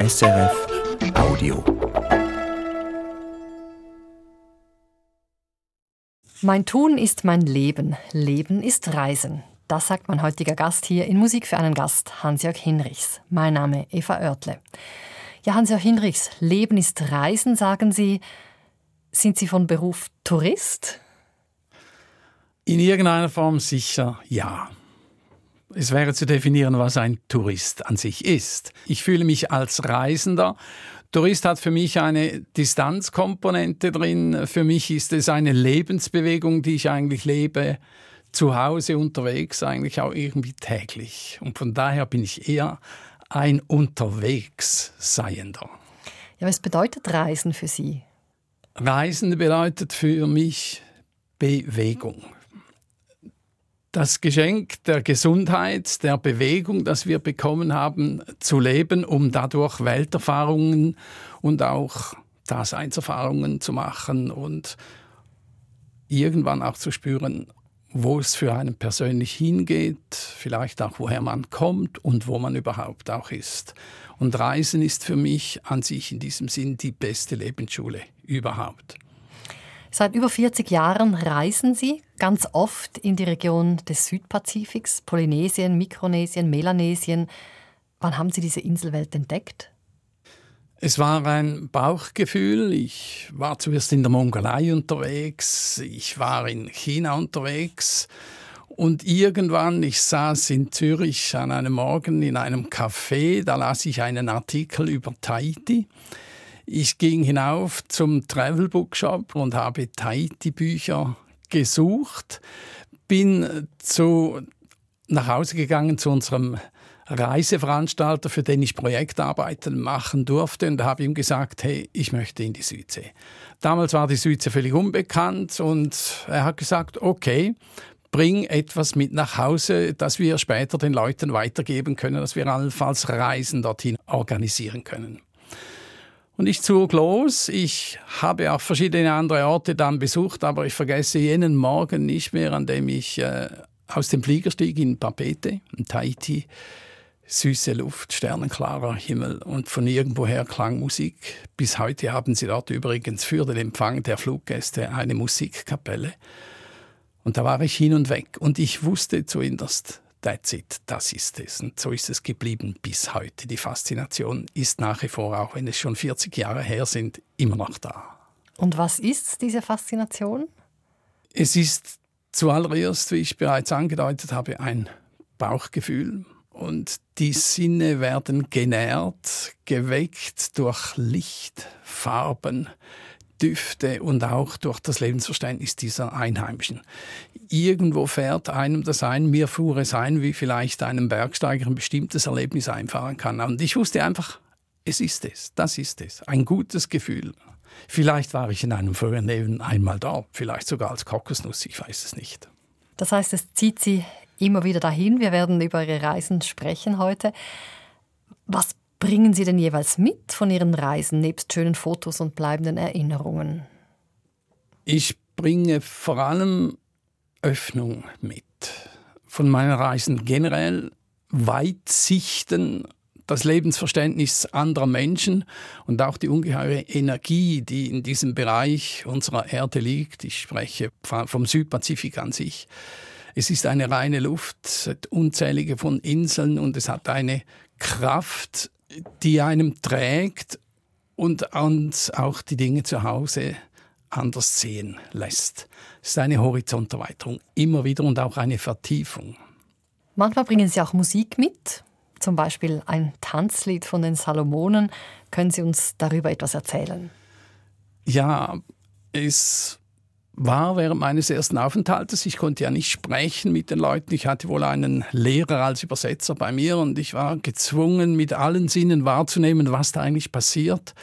SRF Audio. Mein Tun ist mein Leben, Leben ist Reisen. Das sagt mein heutiger Gast hier in Musik für einen Gast, Hans-Jörg Hinrichs. Mein Name Eva Oertle. Ja, Hans-Jörg Hinrichs, Leben ist Reisen, sagen Sie. Sind Sie von Beruf Tourist? In irgendeiner Form sicher ja. Es wäre zu definieren, was ein Tourist an sich ist. Ich fühle mich als Reisender. Tourist hat für mich eine Distanzkomponente drin. Für mich ist es eine Lebensbewegung, die ich eigentlich lebe, zu Hause unterwegs, eigentlich auch irgendwie täglich. Und von daher bin ich eher ein Unterwegsseiender. Ja, was bedeutet Reisen für Sie? Reisen bedeutet für mich Bewegung das Geschenk der Gesundheit, der Bewegung, das wir bekommen haben, zu leben, um dadurch Welterfahrungen und auch Daseinserfahrungen zu machen und irgendwann auch zu spüren, wo es für einen persönlich hingeht, vielleicht auch woher man kommt und wo man überhaupt auch ist. Und Reisen ist für mich an sich in diesem Sinn die beste Lebensschule überhaupt. Seit über 40 Jahren reisen Sie ganz oft in die Region des Südpazifiks, Polynesien, Mikronesien, Melanesien. Wann haben Sie diese Inselwelt entdeckt? Es war ein Bauchgefühl. Ich war zuerst in der Mongolei unterwegs, ich war in China unterwegs und irgendwann, ich saß in Zürich an einem Morgen in einem Café, da las ich einen Artikel über Tahiti. Ich ging hinauf zum Travel Bookshop und habe Tahiti-Bücher gesucht, bin zu, nach Hause gegangen zu unserem Reiseveranstalter, für den ich Projektarbeiten machen durfte und habe ihm gesagt, hey, ich möchte in die Südsee. Damals war die Südsee völlig unbekannt und er hat gesagt, okay, bring etwas mit nach Hause, das wir später den Leuten weitergeben können, dass wir allenfalls Reisen dorthin organisieren können. Und ich zog los. Ich habe auch verschiedene andere Orte dann besucht, aber ich vergesse jenen Morgen nicht mehr, an dem ich äh, aus dem Flieger stieg in Papete, in Tahiti. Süße Luft, sternenklarer Himmel und von irgendwoher klang Musik. Bis heute haben sie dort übrigens für den Empfang der Fluggäste eine Musikkapelle. Und da war ich hin und weg und ich wusste zuinterst, that's it, das ist es. Und so ist es geblieben bis heute. Die Faszination ist nach wie vor, auch wenn es schon 40 Jahre her sind, immer noch da. Und was ist diese Faszination? Es ist zuallererst, wie ich bereits angedeutet habe, ein Bauchgefühl. Und die Sinne werden genährt, geweckt durch Licht, Farben, Düfte und auch durch das Lebensverständnis dieser Einheimischen. Irgendwo fährt einem das ein, mir fuhr es ein, wie vielleicht einem Bergsteiger ein bestimmtes Erlebnis einfahren kann. Und ich wusste einfach, es ist es, das ist es, ein gutes Gefühl. Vielleicht war ich in einem früheren Leben einmal da, vielleicht sogar als Kokosnuss, ich weiß es nicht. Das heißt, es zieht Sie immer wieder dahin. Wir werden über Ihre Reisen sprechen heute. Was bringen Sie denn jeweils mit von Ihren Reisen, nebst schönen Fotos und bleibenden Erinnerungen? Ich bringe vor allem Öffnung mit. Von meinen Reisen generell Weitsichten, das Lebensverständnis anderer Menschen und auch die ungeheure Energie, die in diesem Bereich unserer Erde liegt. Ich spreche vom Südpazifik an sich. Es ist eine reine Luft, unzählige von Inseln und es hat eine Kraft, die einem trägt und uns auch die Dinge zu Hause anders sehen lässt. Es ist eine Horizonterweiterung, immer wieder und auch eine Vertiefung. Manchmal bringen Sie auch Musik mit, zum Beispiel ein Tanzlied von den Salomonen. Können Sie uns darüber etwas erzählen? Ja, es war während meines ersten Aufenthaltes. Ich konnte ja nicht sprechen mit den Leuten. Ich hatte wohl einen Lehrer als Übersetzer bei mir und ich war gezwungen, mit allen Sinnen wahrzunehmen, was da eigentlich passiert.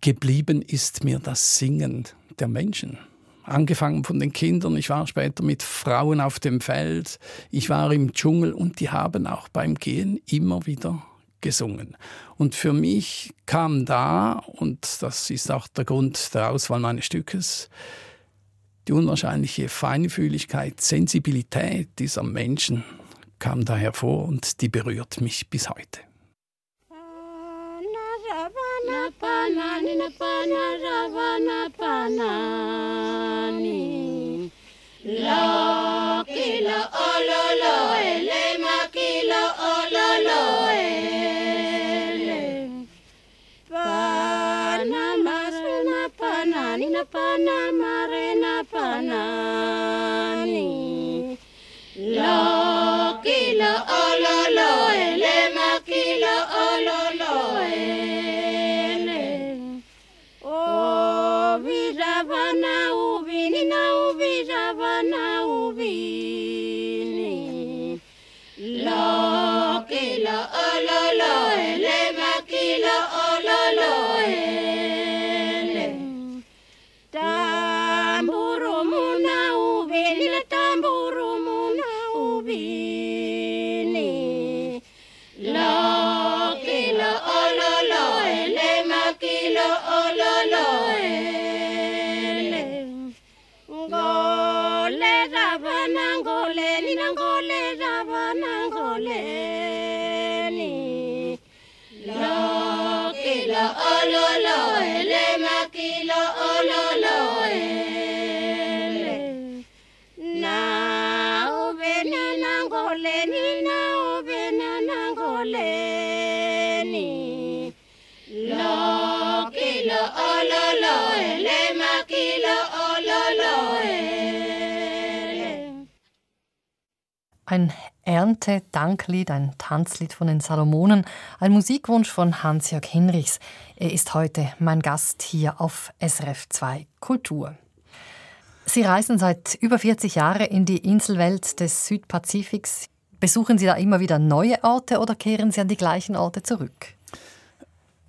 Geblieben ist mir das Singen der Menschen. Angefangen von den Kindern, ich war später mit Frauen auf dem Feld, ich war im Dschungel und die haben auch beim Gehen immer wieder gesungen. Und für mich kam da, und das ist auch der Grund der Auswahl meines Stückes, die unwahrscheinliche Feinfühligkeit, Sensibilität dieser Menschen kam da hervor und die berührt mich bis heute. Lo kilo ololo ele ma kilo ololo ele. Panani na pana marina panani. Lo kilo ololo ele ma kilo ololo ele. O viravana ubini na uviravana ubini. Lo kilo ololo ele ma kilo ololo ele. Ein Erntedanklied, ein Tanzlied von den Salomonen, ein Musikwunsch von Hans-Jörg Hinrichs. Er ist heute mein Gast hier auf SRF 2 Kultur. Sie reisen seit über 40 Jahren in die Inselwelt des Südpazifiks. Besuchen Sie da immer wieder neue Orte oder kehren Sie an die gleichen Orte zurück?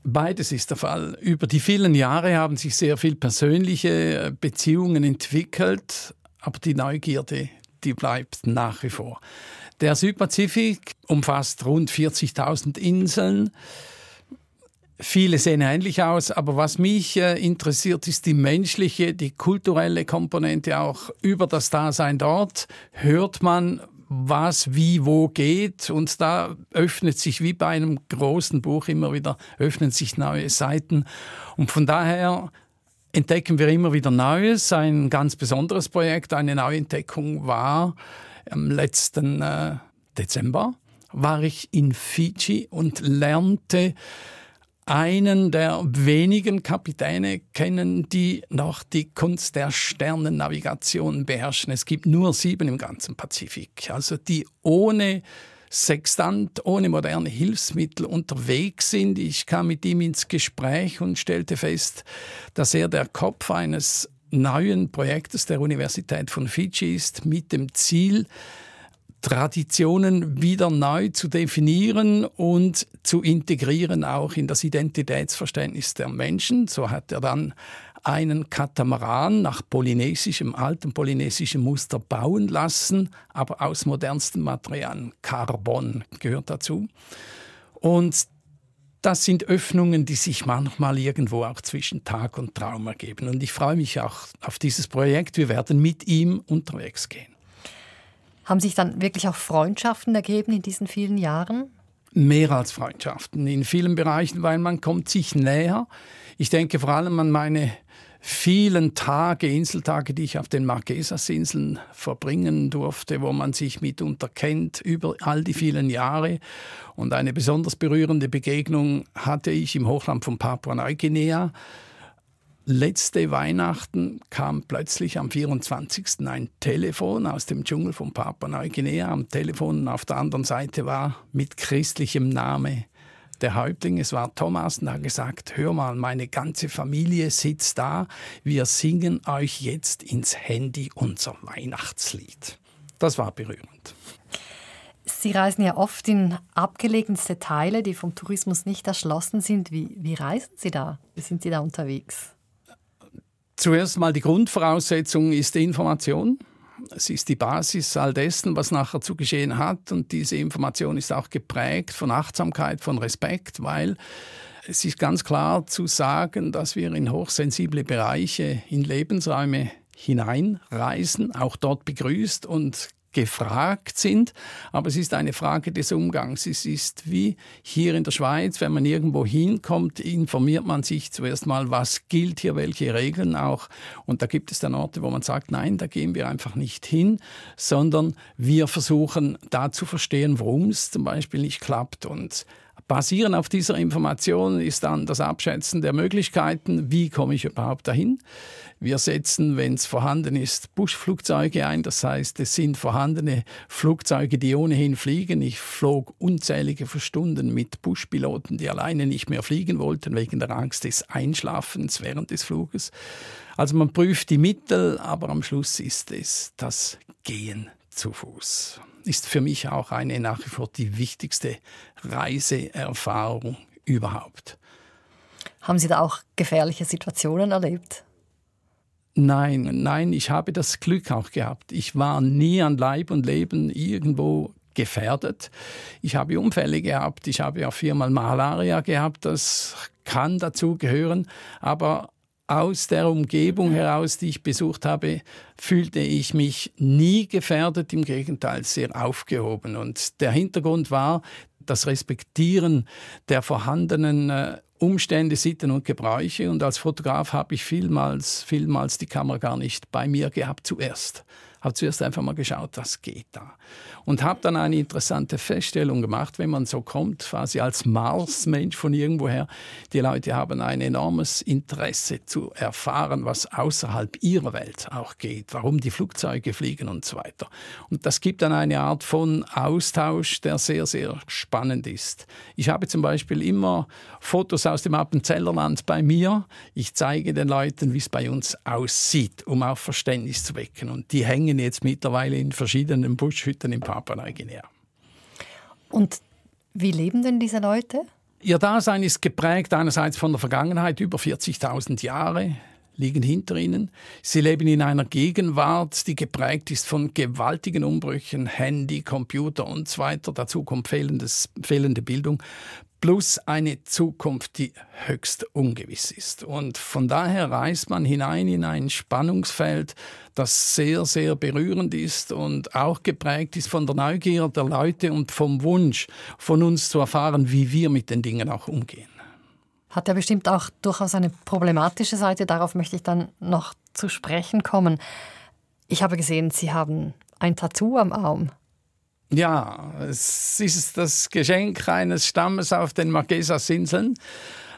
Beides ist der Fall. Über die vielen Jahre haben sich sehr viel persönliche Beziehungen entwickelt, aber die Neugierde, die bleibt nach wie vor. Der Südpazifik umfasst rund 40.000 Inseln. Viele sehen ähnlich aus, aber was mich äh, interessiert, ist die menschliche, die kulturelle Komponente auch über das Dasein dort. Hört man, was wie wo geht und da öffnet sich wie bei einem großen Buch immer wieder öffnen sich neue Seiten und von daher entdecken wir immer wieder Neues. Ein ganz besonderes Projekt, eine Neuentdeckung war am letzten äh, Dezember war ich in Fidschi und lernte einen der wenigen Kapitäne kennen, die noch die Kunst der Sternennavigation beherrschen. Es gibt nur sieben im ganzen Pazifik, also die ohne Sextant, ohne moderne Hilfsmittel unterwegs sind. Ich kam mit ihm ins Gespräch und stellte fest, dass er der Kopf eines neuen Projektes der Universität von Fidschi ist, mit dem Ziel, Traditionen wieder neu zu definieren und zu integrieren, auch in das Identitätsverständnis der Menschen. So hat er dann einen Katamaran nach polynesischem, altem polynesischem Muster bauen lassen, aber aus modernsten Materialien. Carbon gehört dazu. Und das sind Öffnungen, die sich manchmal irgendwo auch zwischen Tag und Traum ergeben. Und ich freue mich auch auf dieses Projekt. Wir werden mit ihm unterwegs gehen. Haben sich dann wirklich auch Freundschaften ergeben in diesen vielen Jahren? Mehr als Freundschaften in vielen Bereichen, weil man kommt sich näher. Ich denke vor allem an meine vielen Tage, Inseltage, die ich auf den Marquesas-Inseln verbringen durfte, wo man sich mitunter kennt über all die vielen Jahre. Und eine besonders berührende Begegnung hatte ich im Hochland von Papua-Neuguinea letzte Weihnachten kam plötzlich am 24. ein Telefon aus dem Dschungel von Papua-Neuguinea. Am Telefon auf der anderen Seite war mit christlichem Name der Häuptling, es war Thomas, und er hat gesagt, hör mal, meine ganze Familie sitzt da, wir singen euch jetzt ins Handy unser Weihnachtslied. Das war berührend. Sie reisen ja oft in abgelegenste Teile, die vom Tourismus nicht erschlossen sind. Wie, wie reisen Sie da? Wie sind Sie da unterwegs? Zuerst mal die Grundvoraussetzung ist die Information. Es ist die Basis all dessen, was nachher zu geschehen hat. Und diese Information ist auch geprägt von Achtsamkeit, von Respekt, weil es ist ganz klar zu sagen, dass wir in hochsensible Bereiche, in Lebensräume hineinreisen, auch dort begrüßt und gefragt sind, aber es ist eine Frage des Umgangs. Es ist wie hier in der Schweiz, wenn man irgendwo hinkommt, informiert man sich zuerst mal, was gilt hier, welche Regeln auch. Und da gibt es dann Orte, wo man sagt, nein, da gehen wir einfach nicht hin, sondern wir versuchen da zu verstehen, warum es zum Beispiel nicht klappt. Und Basierend auf dieser Information ist dann das Abschätzen der Möglichkeiten, wie komme ich überhaupt dahin. Wir setzen, wenn es vorhanden ist, Buschflugzeuge ein. Das heißt, es sind vorhandene Flugzeuge, die ohnehin fliegen. Ich flog unzählige Stunden mit Buschpiloten, die alleine nicht mehr fliegen wollten, wegen der Angst des Einschlafens während des Fluges. Also man prüft die Mittel, aber am Schluss ist es das Gehen zu Fuß ist für mich auch eine nach wie vor die wichtigste Reiseerfahrung überhaupt. Haben Sie da auch gefährliche Situationen erlebt? Nein, nein, ich habe das Glück auch gehabt. Ich war nie an Leib und Leben irgendwo gefährdet. Ich habe Unfälle gehabt, ich habe ja viermal Malaria gehabt, das kann dazu gehören, aber aus der Umgebung heraus, die ich besucht habe, fühlte ich mich nie gefährdet, im Gegenteil sehr aufgehoben. Und der Hintergrund war das Respektieren der vorhandenen äh, Umstände, Sitten und Gebräuche. Und als Fotograf habe ich vielmals, vielmals die Kamera gar nicht bei mir gehabt zuerst habe zuerst einfach mal geschaut, was geht da. Und habe dann eine interessante Feststellung gemacht, wenn man so kommt, quasi als Marsmensch von irgendwoher. Die Leute haben ein enormes Interesse zu erfahren, was außerhalb ihrer Welt auch geht, warum die Flugzeuge fliegen und so weiter. Und das gibt dann eine Art von Austausch, der sehr, sehr spannend ist. Ich habe zum Beispiel immer Fotos aus dem Appenzellerland bei mir. Ich zeige den Leuten, wie es bei uns aussieht, um auch Verständnis zu wecken. Und die hängen jetzt mittlerweile in verschiedenen Buschhütten in Papua-Neuguinea. Und wie leben denn diese Leute? Ihr Dasein ist geprägt einerseits von der Vergangenheit, über 40.000 Jahre liegen hinter ihnen. Sie leben in einer Gegenwart, die geprägt ist von gewaltigen Umbrüchen, Handy, Computer und so weiter. Dazu kommt fehlendes, fehlende Bildung plus eine Zukunft, die höchst ungewiss ist. Und von daher reist man hinein in ein Spannungsfeld, das sehr, sehr berührend ist und auch geprägt ist von der Neugier der Leute und vom Wunsch von uns zu erfahren, wie wir mit den Dingen auch umgehen. Hat ja bestimmt auch durchaus eine problematische Seite, darauf möchte ich dann noch zu sprechen kommen. Ich habe gesehen, Sie haben ein Tattoo am Arm. Ja, es ist das Geschenk eines Stammes auf den Marquesas-Inseln.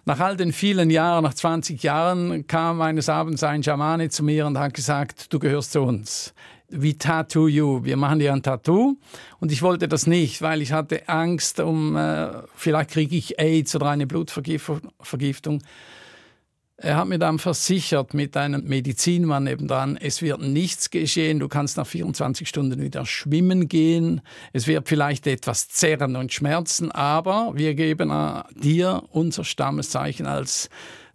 Nach all den vielen Jahren, nach 20 Jahren, kam eines Abends ein Schamane zu mir und hat gesagt, du gehörst zu uns. We tattoo you. Wir machen dir ein Tattoo. Und ich wollte das nicht, weil ich hatte Angst um, äh, vielleicht kriege ich AIDS oder eine Blutvergiftung. Er hat mir dann versichert mit einem Medizinmann nebendran, es wird nichts geschehen, du kannst nach 24 Stunden wieder schwimmen gehen, es wird vielleicht etwas zerren und schmerzen, aber wir geben dir unser Stammeszeichen als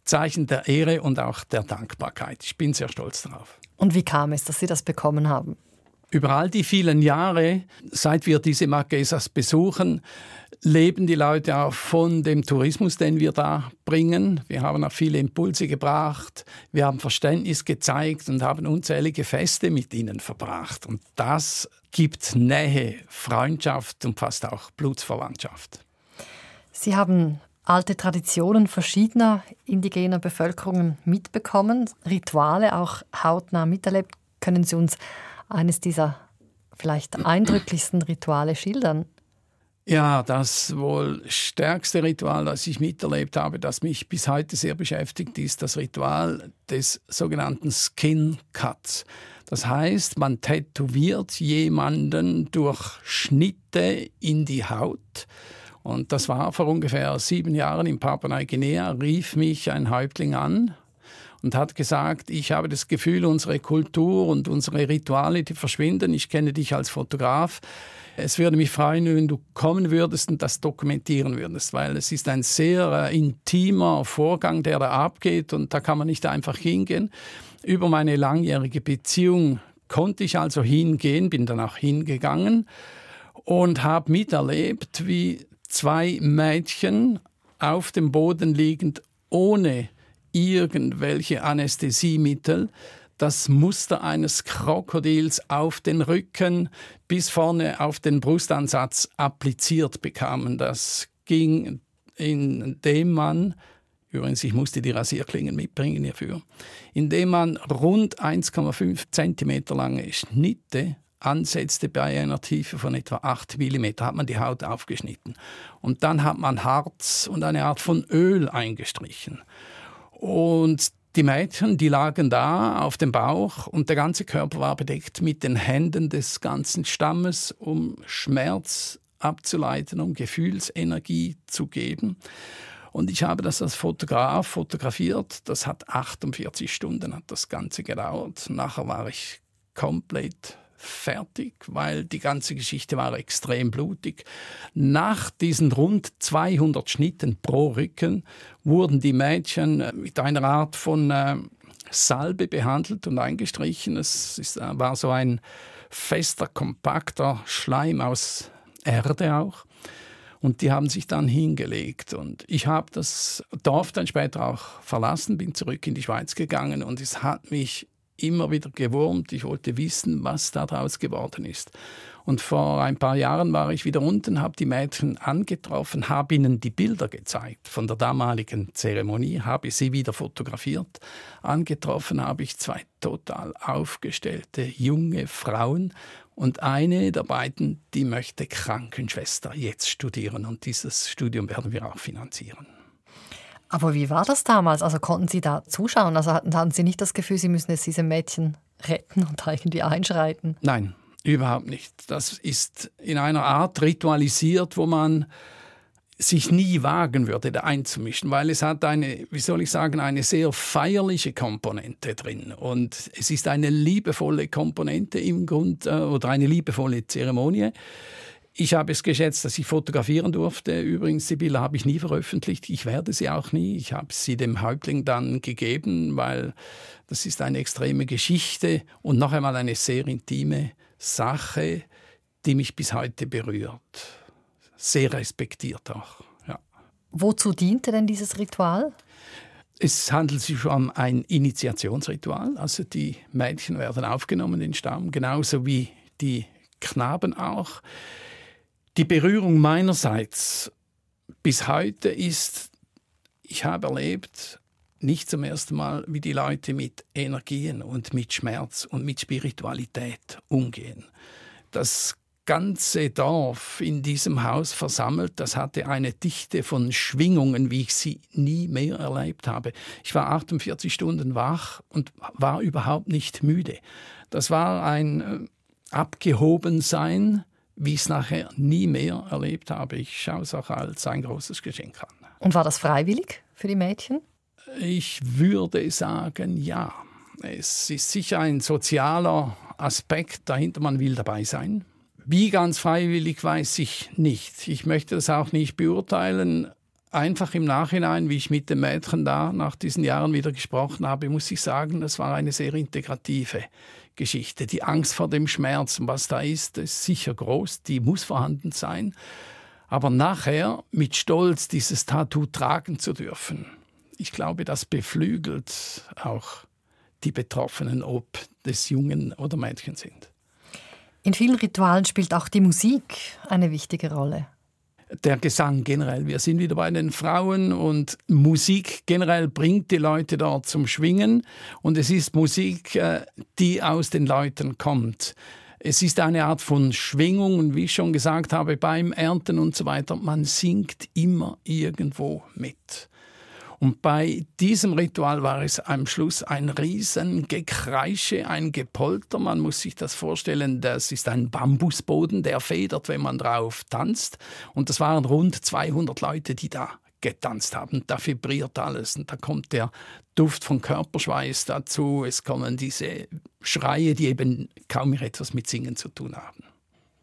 Zeichen der Ehre und auch der Dankbarkeit. Ich bin sehr stolz darauf. Und wie kam es, dass Sie das bekommen haben? Über all die vielen Jahre, seit wir diese Marquesas besuchen, leben die Leute auch von dem Tourismus, den wir da bringen. Wir haben auch viele Impulse gebracht, wir haben Verständnis gezeigt und haben unzählige Feste mit ihnen verbracht. Und das gibt Nähe, Freundschaft und fast auch Blutsverwandtschaft. Sie haben alte Traditionen verschiedener indigener Bevölkerungen mitbekommen, Rituale auch hautnah miterlebt. Können Sie uns eines dieser vielleicht eindrücklichsten Rituale schildern? Ja, das wohl stärkste Ritual, das ich miterlebt habe, das mich bis heute sehr beschäftigt, ist das Ritual des sogenannten Skin Cuts. Das heißt, man tätowiert jemanden durch Schnitte in die Haut. Und das war vor ungefähr sieben Jahren in Papua-Neuguinea, rief mich ein Häuptling an und hat gesagt, ich habe das Gefühl, unsere Kultur und unsere Rituale, die verschwinden. Ich kenne dich als Fotograf. Es würde mich freuen, wenn du kommen würdest und das dokumentieren würdest, weil es ist ein sehr äh, intimer Vorgang, der da abgeht und da kann man nicht einfach hingehen. Über meine langjährige Beziehung konnte ich also hingehen, bin dann auch hingegangen und habe miterlebt, wie zwei Mädchen auf dem Boden liegend ohne irgendwelche Anästhesiemittel das Muster eines Krokodils auf den Rücken bis vorne auf den Brustansatz appliziert bekamen. Das ging, indem man Übrigens, ich musste die Rasierklingen mitbringen hierfür. Indem man rund 1,5 cm lange Schnitte ansetzte bei einer Tiefe von etwa 8 mm, hat man die Haut aufgeschnitten. Und dann hat man Harz und eine Art von Öl eingestrichen. Und die Mädchen, die lagen da auf dem Bauch und der ganze Körper war bedeckt mit den Händen des ganzen Stammes, um Schmerz abzuleiten, um Gefühlsenergie zu geben. Und ich habe das als Fotograf fotografiert. Das hat 48 Stunden hat das Ganze gedauert. Nachher war ich komplett fertig, weil die ganze Geschichte war extrem blutig. Nach diesen rund 200 Schnitten pro Rücken wurden die Mädchen äh, mit einer Art von äh, Salbe behandelt und eingestrichen. Es äh, war so ein fester, kompakter Schleim aus Erde auch. Und die haben sich dann hingelegt. Und ich habe das Dorf dann später auch verlassen, bin zurück in die Schweiz gegangen und es hat mich immer wieder gewurmt. Ich wollte wissen, was daraus geworden ist. Und vor ein paar Jahren war ich wieder unten, habe die Mädchen angetroffen, habe ihnen die Bilder gezeigt von der damaligen Zeremonie, habe sie wieder fotografiert. Angetroffen habe ich zwei total aufgestellte junge Frauen und eine der beiden, die möchte Krankenschwester jetzt studieren und dieses Studium werden wir auch finanzieren. Aber wie war das damals? Also konnten Sie da zuschauen? Also hatten, hatten Sie nicht das Gefühl, Sie müssen jetzt diese Mädchen retten und irgendwie einschreiten? Nein, überhaupt nicht. Das ist in einer Art ritualisiert, wo man sich nie wagen würde, da einzumischen, weil es hat eine, wie soll ich sagen, eine sehr feierliche Komponente drin und es ist eine liebevolle Komponente im Grund äh, oder eine liebevolle Zeremonie. Ich habe es geschätzt, dass ich fotografieren durfte. Übrigens, die Bilder habe ich nie veröffentlicht. Ich werde sie auch nie. Ich habe sie dem Häuptling dann gegeben, weil das ist eine extreme Geschichte und noch einmal eine sehr intime Sache, die mich bis heute berührt. Sehr respektiert auch. Ja. Wozu diente denn dieses Ritual? Es handelt sich um ein Initiationsritual. Also die Mädchen werden aufgenommen in den Stamm, genauso wie die Knaben auch. Die Berührung meinerseits bis heute ist, ich habe erlebt, nicht zum ersten Mal, wie die Leute mit Energien und mit Schmerz und mit Spiritualität umgehen. Das ganze Dorf in diesem Haus versammelt, das hatte eine Dichte von Schwingungen, wie ich sie nie mehr erlebt habe. Ich war 48 Stunden wach und war überhaupt nicht müde. Das war ein äh, Abgehobensein, wie ich es nachher nie mehr erlebt habe. Ich schaue es auch als ein großes Geschenk an. Und war das freiwillig für die Mädchen? Ich würde sagen, ja. Es ist sicher ein sozialer Aspekt dahinter, man will dabei sein. Wie ganz freiwillig weiß ich nicht. Ich möchte das auch nicht beurteilen. Einfach im Nachhinein, wie ich mit dem Mädchen da nach diesen Jahren wieder gesprochen habe, muss ich sagen, das war eine sehr integrative Geschichte. Die Angst vor dem Schmerz, was da ist, ist sicher groß, die muss vorhanden sein. Aber nachher mit Stolz dieses Tattoo tragen zu dürfen, ich glaube, das beflügelt auch die Betroffenen, ob des Jungen oder Mädchen sind. In vielen Ritualen spielt auch die Musik eine wichtige Rolle der Gesang generell. Wir sind wieder bei den Frauen und Musik generell bringt die Leute dort zum Schwingen und es ist Musik, äh, die aus den Leuten kommt. Es ist eine Art von Schwingung und wie ich schon gesagt habe, beim Ernten und so weiter, man singt immer irgendwo mit. Und bei diesem Ritual war es am Schluss ein Riesengekreische, ein Gepolter. Man muss sich das vorstellen, das ist ein Bambusboden, der federt, wenn man drauf tanzt. Und das waren rund 200 Leute, die da getanzt haben. Da vibriert alles und da kommt der Duft von Körperschweiß dazu. Es kommen diese Schreie, die eben kaum mehr etwas mit Singen zu tun haben.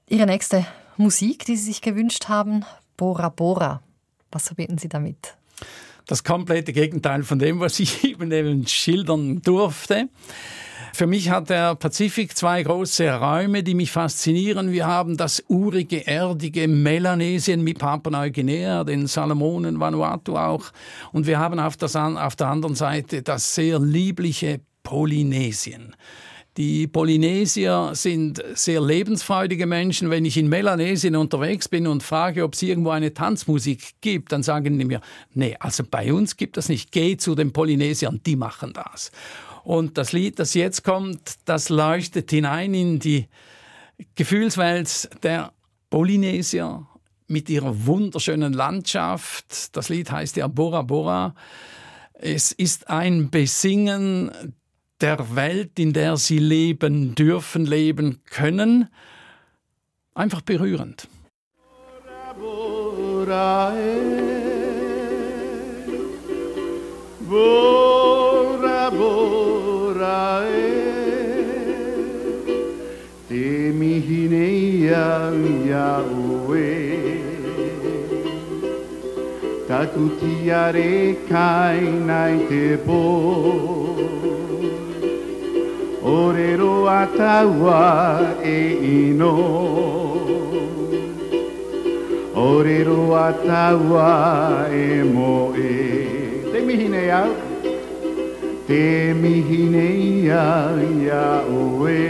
Ihre nächste Musik, die Sie sich gewünscht haben, Bora Bora. Was verbinden Sie damit? Das komplette Gegenteil von dem, was ich eben schildern durfte. Für mich hat der Pazifik zwei große Räume, die mich faszinieren. Wir haben das urige, erdige Melanesien mit Papua-Neuguinea, den Salomonen, Vanuatu auch. Und wir haben auf, das, auf der anderen Seite das sehr liebliche Polynesien. Die Polynesier sind sehr lebensfreudige Menschen. Wenn ich in Melanesien unterwegs bin und frage, ob es irgendwo eine Tanzmusik gibt, dann sagen die mir, nee, also bei uns gibt es nicht. Geh zu den Polynesiern, die machen das. Und das Lied, das jetzt kommt, das leuchtet hinein in die Gefühlswelt der Polynesier mit ihrer wunderschönen Landschaft. Das Lied heißt ja Bora Bora. Es ist ein Besingen der Welt, in der sie leben dürfen, leben können. Einfach berührend. Bora, bora, bora, te mihine ya ya oe takutiare kai nai te po Orero ataua e ino. Orero ataua e moe. Te mihine au. Te mihine ia ia oe.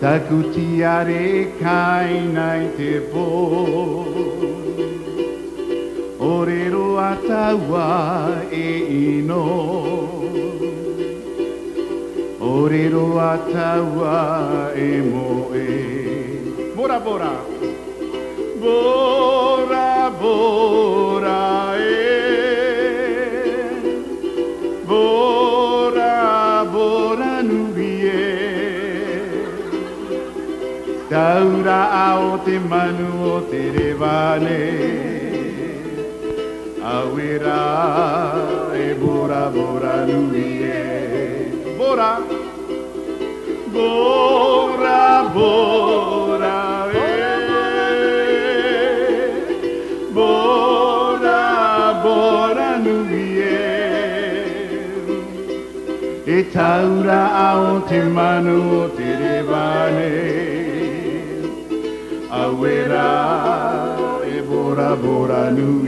Taku tiare kai nai te po Orero ataua e ino. Orero ataua e moe. Bora, bora. Bora, bora e. Bora, bora nuvie Taura ao te manu o te revane. Awira e bora, bora nuvie Bora, Bora, bora, eh. Bora, bora no viel. E taura ao te manu o te revane. Awera, e bora, bora no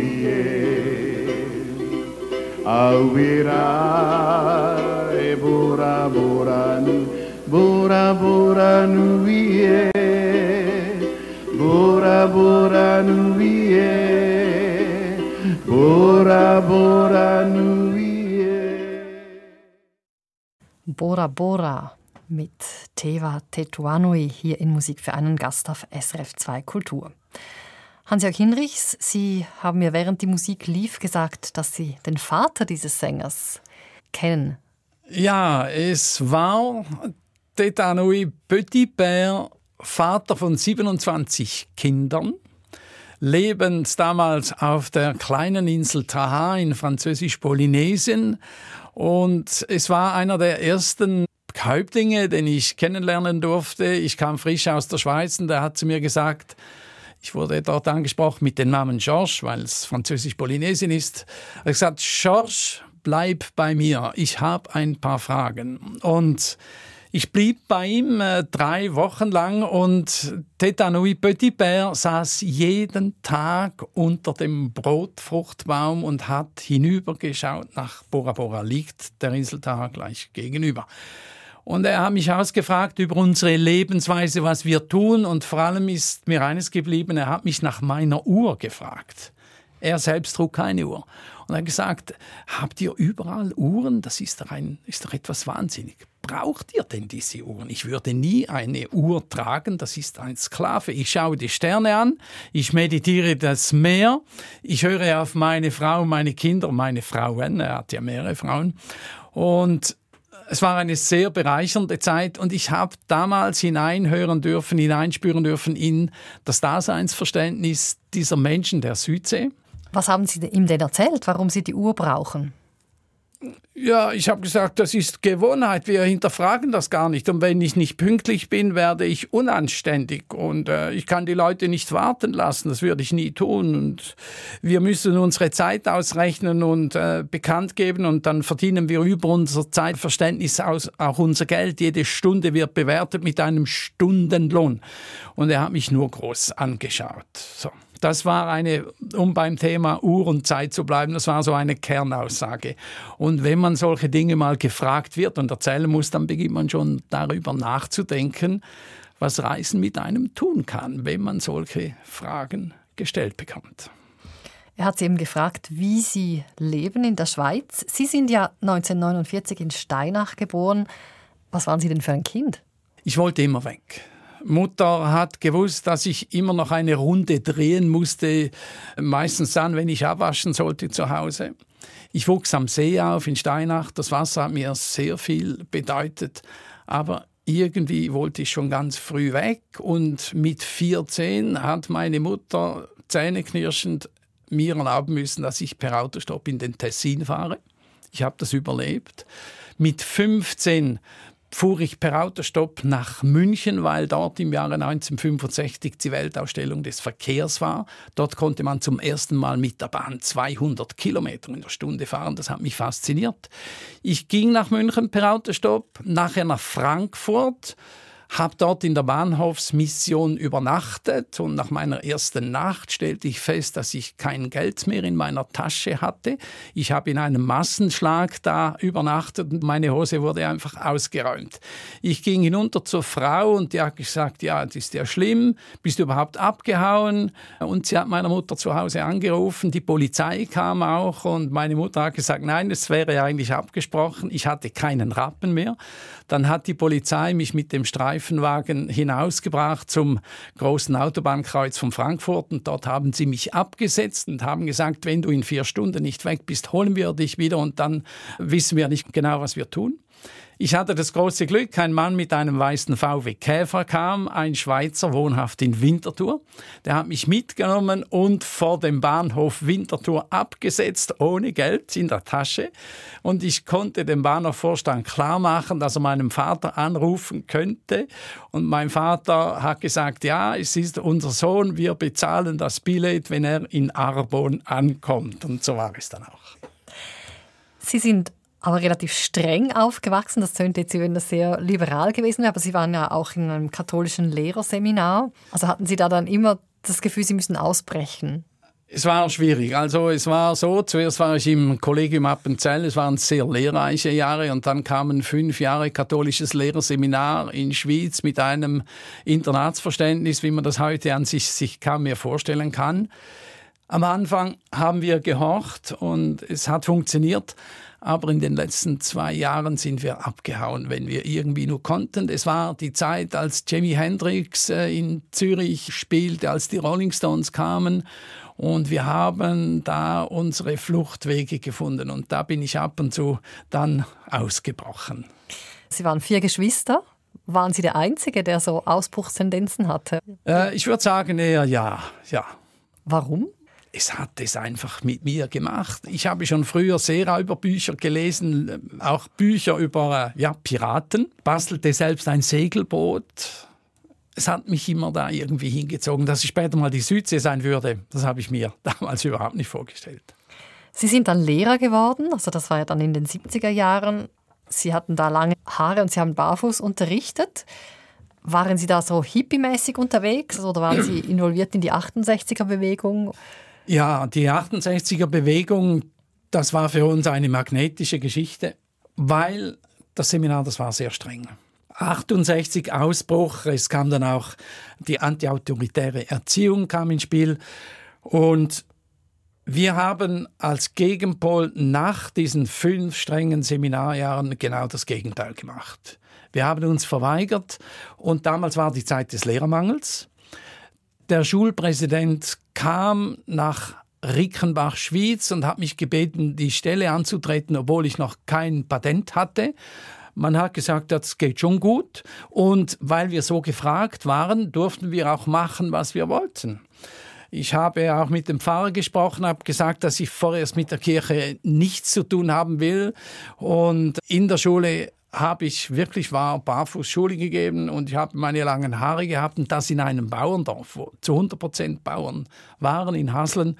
Awera, bora, bora no Bora Bora Nuie, Bora Bora Nuie, Bora Bora Nuie. Bora Bora mit Teva Tetuanui hier in Musik für einen Gast auf SRF 2 Kultur. Hans-Jörg Hinrichs, Sie haben mir während die Musik lief gesagt, dass Sie den Vater dieses Sängers kennen. Ja, es war Tetanui Petit Père, Vater von 27 Kindern, lebend damals auf der kleinen Insel Taha in französisch-Polynesien. Und es war einer der ersten Häuptlinge, den ich kennenlernen durfte. Ich kam frisch aus der Schweiz und er hat zu mir gesagt, ich wurde dort angesprochen mit dem Namen Georges, weil es französisch-Polynesien ist. Er hat gesagt, Georges, bleib bei mir, ich habe ein paar Fragen. Und ich blieb bei ihm äh, drei Wochen lang und Tetanui Petit Père saß jeden Tag unter dem Brotfruchtbaum und hat hinübergeschaut nach Bora Bora, liegt der Inseltag gleich gegenüber. Und er hat mich ausgefragt über unsere Lebensweise, was wir tun. Und vor allem ist mir eines geblieben, er hat mich nach meiner Uhr gefragt. Er selbst trug keine Uhr. Und er hat gesagt, habt ihr überall Uhren? Das ist doch, ein, ist doch etwas wahnsinnig. Braucht ihr denn diese Uhren? Ich würde nie eine Uhr tragen, das ist ein Sklave. Ich schaue die Sterne an, ich meditiere das Meer, ich höre auf meine Frau, meine Kinder, meine Frauen, er hat ja mehrere Frauen. Und es war eine sehr bereichernde Zeit und ich habe damals hineinhören dürfen, hineinspüren dürfen in das Daseinsverständnis dieser Menschen der Südsee. Was haben Sie ihm denn erzählt, warum Sie die Uhr brauchen? Ja, ich habe gesagt, das ist Gewohnheit. Wir hinterfragen das gar nicht. Und wenn ich nicht pünktlich bin, werde ich unanständig. Und äh, ich kann die Leute nicht warten lassen. Das würde ich nie tun. Und wir müssen unsere Zeit ausrechnen und äh, bekannt geben. Und dann verdienen wir über unser Zeitverständnis aus, auch unser Geld. Jede Stunde wird bewertet mit einem Stundenlohn. Und er hat mich nur groß angeschaut. So. Das war eine, um beim Thema Uhr und Zeit zu bleiben, das war so eine Kernaussage. Und wenn man solche Dinge mal gefragt wird und erzählen muss, dann beginnt man schon darüber nachzudenken, was Reisen mit einem tun kann, wenn man solche Fragen gestellt bekommt. Er hat Sie eben gefragt, wie Sie leben in der Schweiz. Sie sind ja 1949 in Steinach geboren. Was waren Sie denn für ein Kind? Ich wollte immer weg. Mutter hat gewusst, dass ich immer noch eine Runde drehen musste, meistens dann, wenn ich abwaschen sollte zu Hause. Ich wuchs am See auf in Steinach. Das Wasser hat mir sehr viel bedeutet. Aber irgendwie wollte ich schon ganz früh weg. Und mit 14 hat meine Mutter zähneknirschend mir erlauben müssen, dass ich per Autostopp in den Tessin fahre. Ich habe das überlebt. Mit 15 fuhr ich per Autostopp nach München, weil dort im Jahre 1965 die Weltausstellung des Verkehrs war. Dort konnte man zum ersten Mal mit der Bahn 200 Kilometer in der Stunde fahren. Das hat mich fasziniert. Ich ging nach München per Autostopp, nachher nach Frankfurt habe dort in der Bahnhofsmission übernachtet und nach meiner ersten Nacht stellte ich fest, dass ich kein Geld mehr in meiner Tasche hatte. Ich habe in einem Massenschlag da übernachtet und meine Hose wurde einfach ausgeräumt. Ich ging hinunter zur Frau und die hat gesagt, ja, das ist ja schlimm, bist du überhaupt abgehauen? Und sie hat meiner Mutter zu Hause angerufen, die Polizei kam auch und meine Mutter hat gesagt, nein, es wäre eigentlich abgesprochen, ich hatte keinen Rappen mehr. Dann hat die Polizei mich mit dem Streifenwagen hinausgebracht zum großen Autobahnkreuz von Frankfurt und dort haben sie mich abgesetzt und haben gesagt, wenn du in vier Stunden nicht weg bist, holen wir dich wieder und dann wissen wir nicht genau, was wir tun. Ich hatte das große Glück, ein Mann mit einem weißen VW Käfer kam, ein Schweizer, wohnhaft in Winterthur. Der hat mich mitgenommen und vor dem Bahnhof Winterthur abgesetzt, ohne Geld in der Tasche. Und ich konnte dem Bahnhofvorstand klar machen, dass er meinem Vater anrufen könnte. Und mein Vater hat gesagt, ja, es ist unser Sohn, wir bezahlen das Billett, wenn er in Arbon ankommt. Und so war es dann auch. Sie sind aber relativ streng aufgewachsen. Das könnte jetzt, wenn das sehr liberal gewesen wäre. Aber Sie waren ja auch in einem katholischen Lehrerseminar. Also hatten Sie da dann immer das Gefühl, Sie müssen ausbrechen? Es war schwierig. Also es war so, zuerst war ich im Kollegium Appenzell, es waren sehr lehrreiche Jahre und dann kamen fünf Jahre katholisches Lehrerseminar in Schwyz mit einem Internatsverständnis, wie man das heute an sich, sich kaum mehr vorstellen kann. Am Anfang haben wir gehorcht und es hat funktioniert. Aber in den letzten zwei Jahren sind wir abgehauen, wenn wir irgendwie nur konnten. Es war die Zeit, als Jimi Hendrix äh, in Zürich spielte, als die Rolling Stones kamen. Und wir haben da unsere Fluchtwege gefunden. Und da bin ich ab und zu dann ausgebrochen. Sie waren vier Geschwister. Waren Sie der Einzige, der so Ausbruchstendenzen hatte? Äh, ich würde sagen eher ja, ja. Warum? Es hat es einfach mit mir gemacht. Ich habe schon früher Seeräuberbücher gelesen, auch Bücher über ja, Piraten, bastelte selbst ein Segelboot. Es hat mich immer da irgendwie hingezogen, dass ich später mal die Südsee sein würde. Das habe ich mir damals überhaupt nicht vorgestellt. Sie sind dann Lehrer geworden, also das war ja dann in den 70er Jahren. Sie hatten da lange Haare und Sie haben barfuß unterrichtet. Waren Sie da so hippiemäßig unterwegs oder waren Sie involviert in die 68er-Bewegung? Ja, die 68er Bewegung, das war für uns eine magnetische Geschichte, weil das Seminar, das war sehr streng. 68 Ausbruch, es kam dann auch die antiautoritäre Erziehung kam ins Spiel und wir haben als Gegenpol nach diesen fünf strengen Seminarjahren genau das Gegenteil gemacht. Wir haben uns verweigert und damals war die Zeit des Lehrermangels. Der Schulpräsident kam nach Rickenbach, Schwyz und hat mich gebeten, die Stelle anzutreten, obwohl ich noch kein Patent hatte. Man hat gesagt, das geht schon gut. Und weil wir so gefragt waren, durften wir auch machen, was wir wollten. Ich habe auch mit dem Pfarrer gesprochen, habe gesagt, dass ich vorerst mit der Kirche nichts zu tun haben will. Und in der Schule habe ich wirklich war barfuß Schule gegeben und ich habe meine langen Haare gehabt und das in einem Bauerndorf, wo zu 100 Prozent Bauern waren in Haslen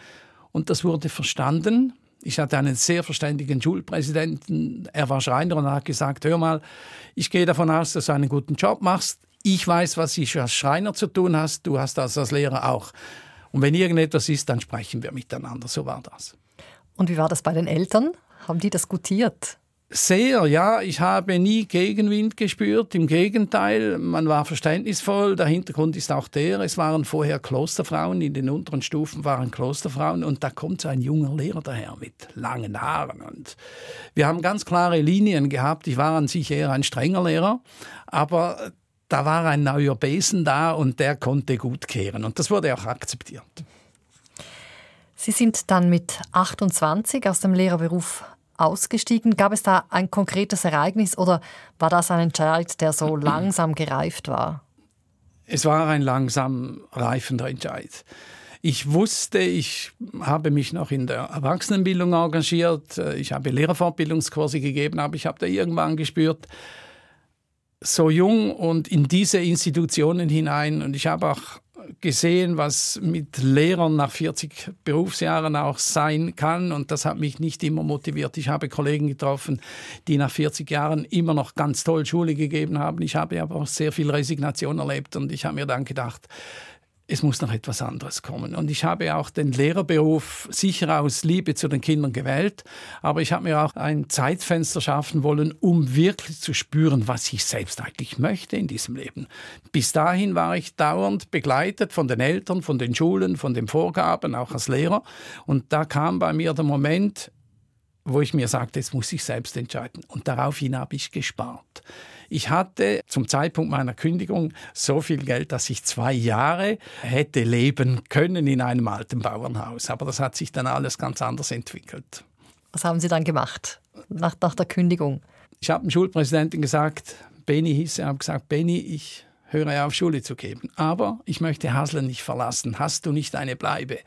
und das wurde verstanden. Ich hatte einen sehr verständigen Schulpräsidenten, er war Schreiner und hat gesagt, hör mal, ich gehe davon aus, dass du einen guten Job machst. Ich weiß, was ich als Schreiner zu tun hast, du hast das als Lehrer auch. Und wenn irgendetwas ist, dann sprechen wir miteinander. So war das. Und wie war das bei den Eltern? Haben die das gutiert? Sehr, ja. Ich habe nie Gegenwind gespürt. Im Gegenteil, man war verständnisvoll. Der Hintergrund ist auch der, es waren vorher Klosterfrauen, in den unteren Stufen waren Klosterfrauen und da kommt so ein junger Lehrer daher mit langen Haaren. Und wir haben ganz klare Linien gehabt. Ich war an sich eher ein strenger Lehrer, aber da war ein neuer Besen da und der konnte gut kehren. Und das wurde auch akzeptiert. Sie sind dann mit 28 aus dem Lehrerberuf ausgestiegen. Gab es da ein konkretes Ereignis oder war das ein Entscheid, der so langsam gereift war? Es war ein langsam reifender Entscheid. Ich wusste, ich habe mich noch in der Erwachsenenbildung engagiert, ich habe Lehrerfortbildungskurse gegeben, aber ich habe da irgendwann gespürt, so jung und in diese Institutionen hinein und ich habe auch gesehen, was mit Lehrern nach 40 Berufsjahren auch sein kann. Und das hat mich nicht immer motiviert. Ich habe Kollegen getroffen, die nach 40 Jahren immer noch ganz toll Schule gegeben haben. Ich habe aber auch sehr viel Resignation erlebt und ich habe mir dann gedacht, es muss noch etwas anderes kommen. Und ich habe auch den Lehrerberuf sicher aus Liebe zu den Kindern gewählt, aber ich habe mir auch ein Zeitfenster schaffen wollen, um wirklich zu spüren, was ich selbst eigentlich möchte in diesem Leben. Bis dahin war ich dauernd begleitet von den Eltern, von den Schulen, von den Vorgaben, auch als Lehrer. Und da kam bei mir der Moment, wo ich mir sagte, jetzt muss ich selbst entscheiden. Und daraufhin habe ich gespart. Ich hatte zum Zeitpunkt meiner Kündigung so viel Geld, dass ich zwei Jahre hätte leben können in einem alten Bauernhaus. Aber das hat sich dann alles ganz anders entwickelt. Was haben Sie dann gemacht nach, nach der Kündigung? Ich habe dem Schulpräsidenten gesagt, Benny hieß er, habe gesagt, Benny, ich höre auf, Schule zu geben. Aber ich möchte Haslen nicht verlassen. Hast du nicht eine Bleibe?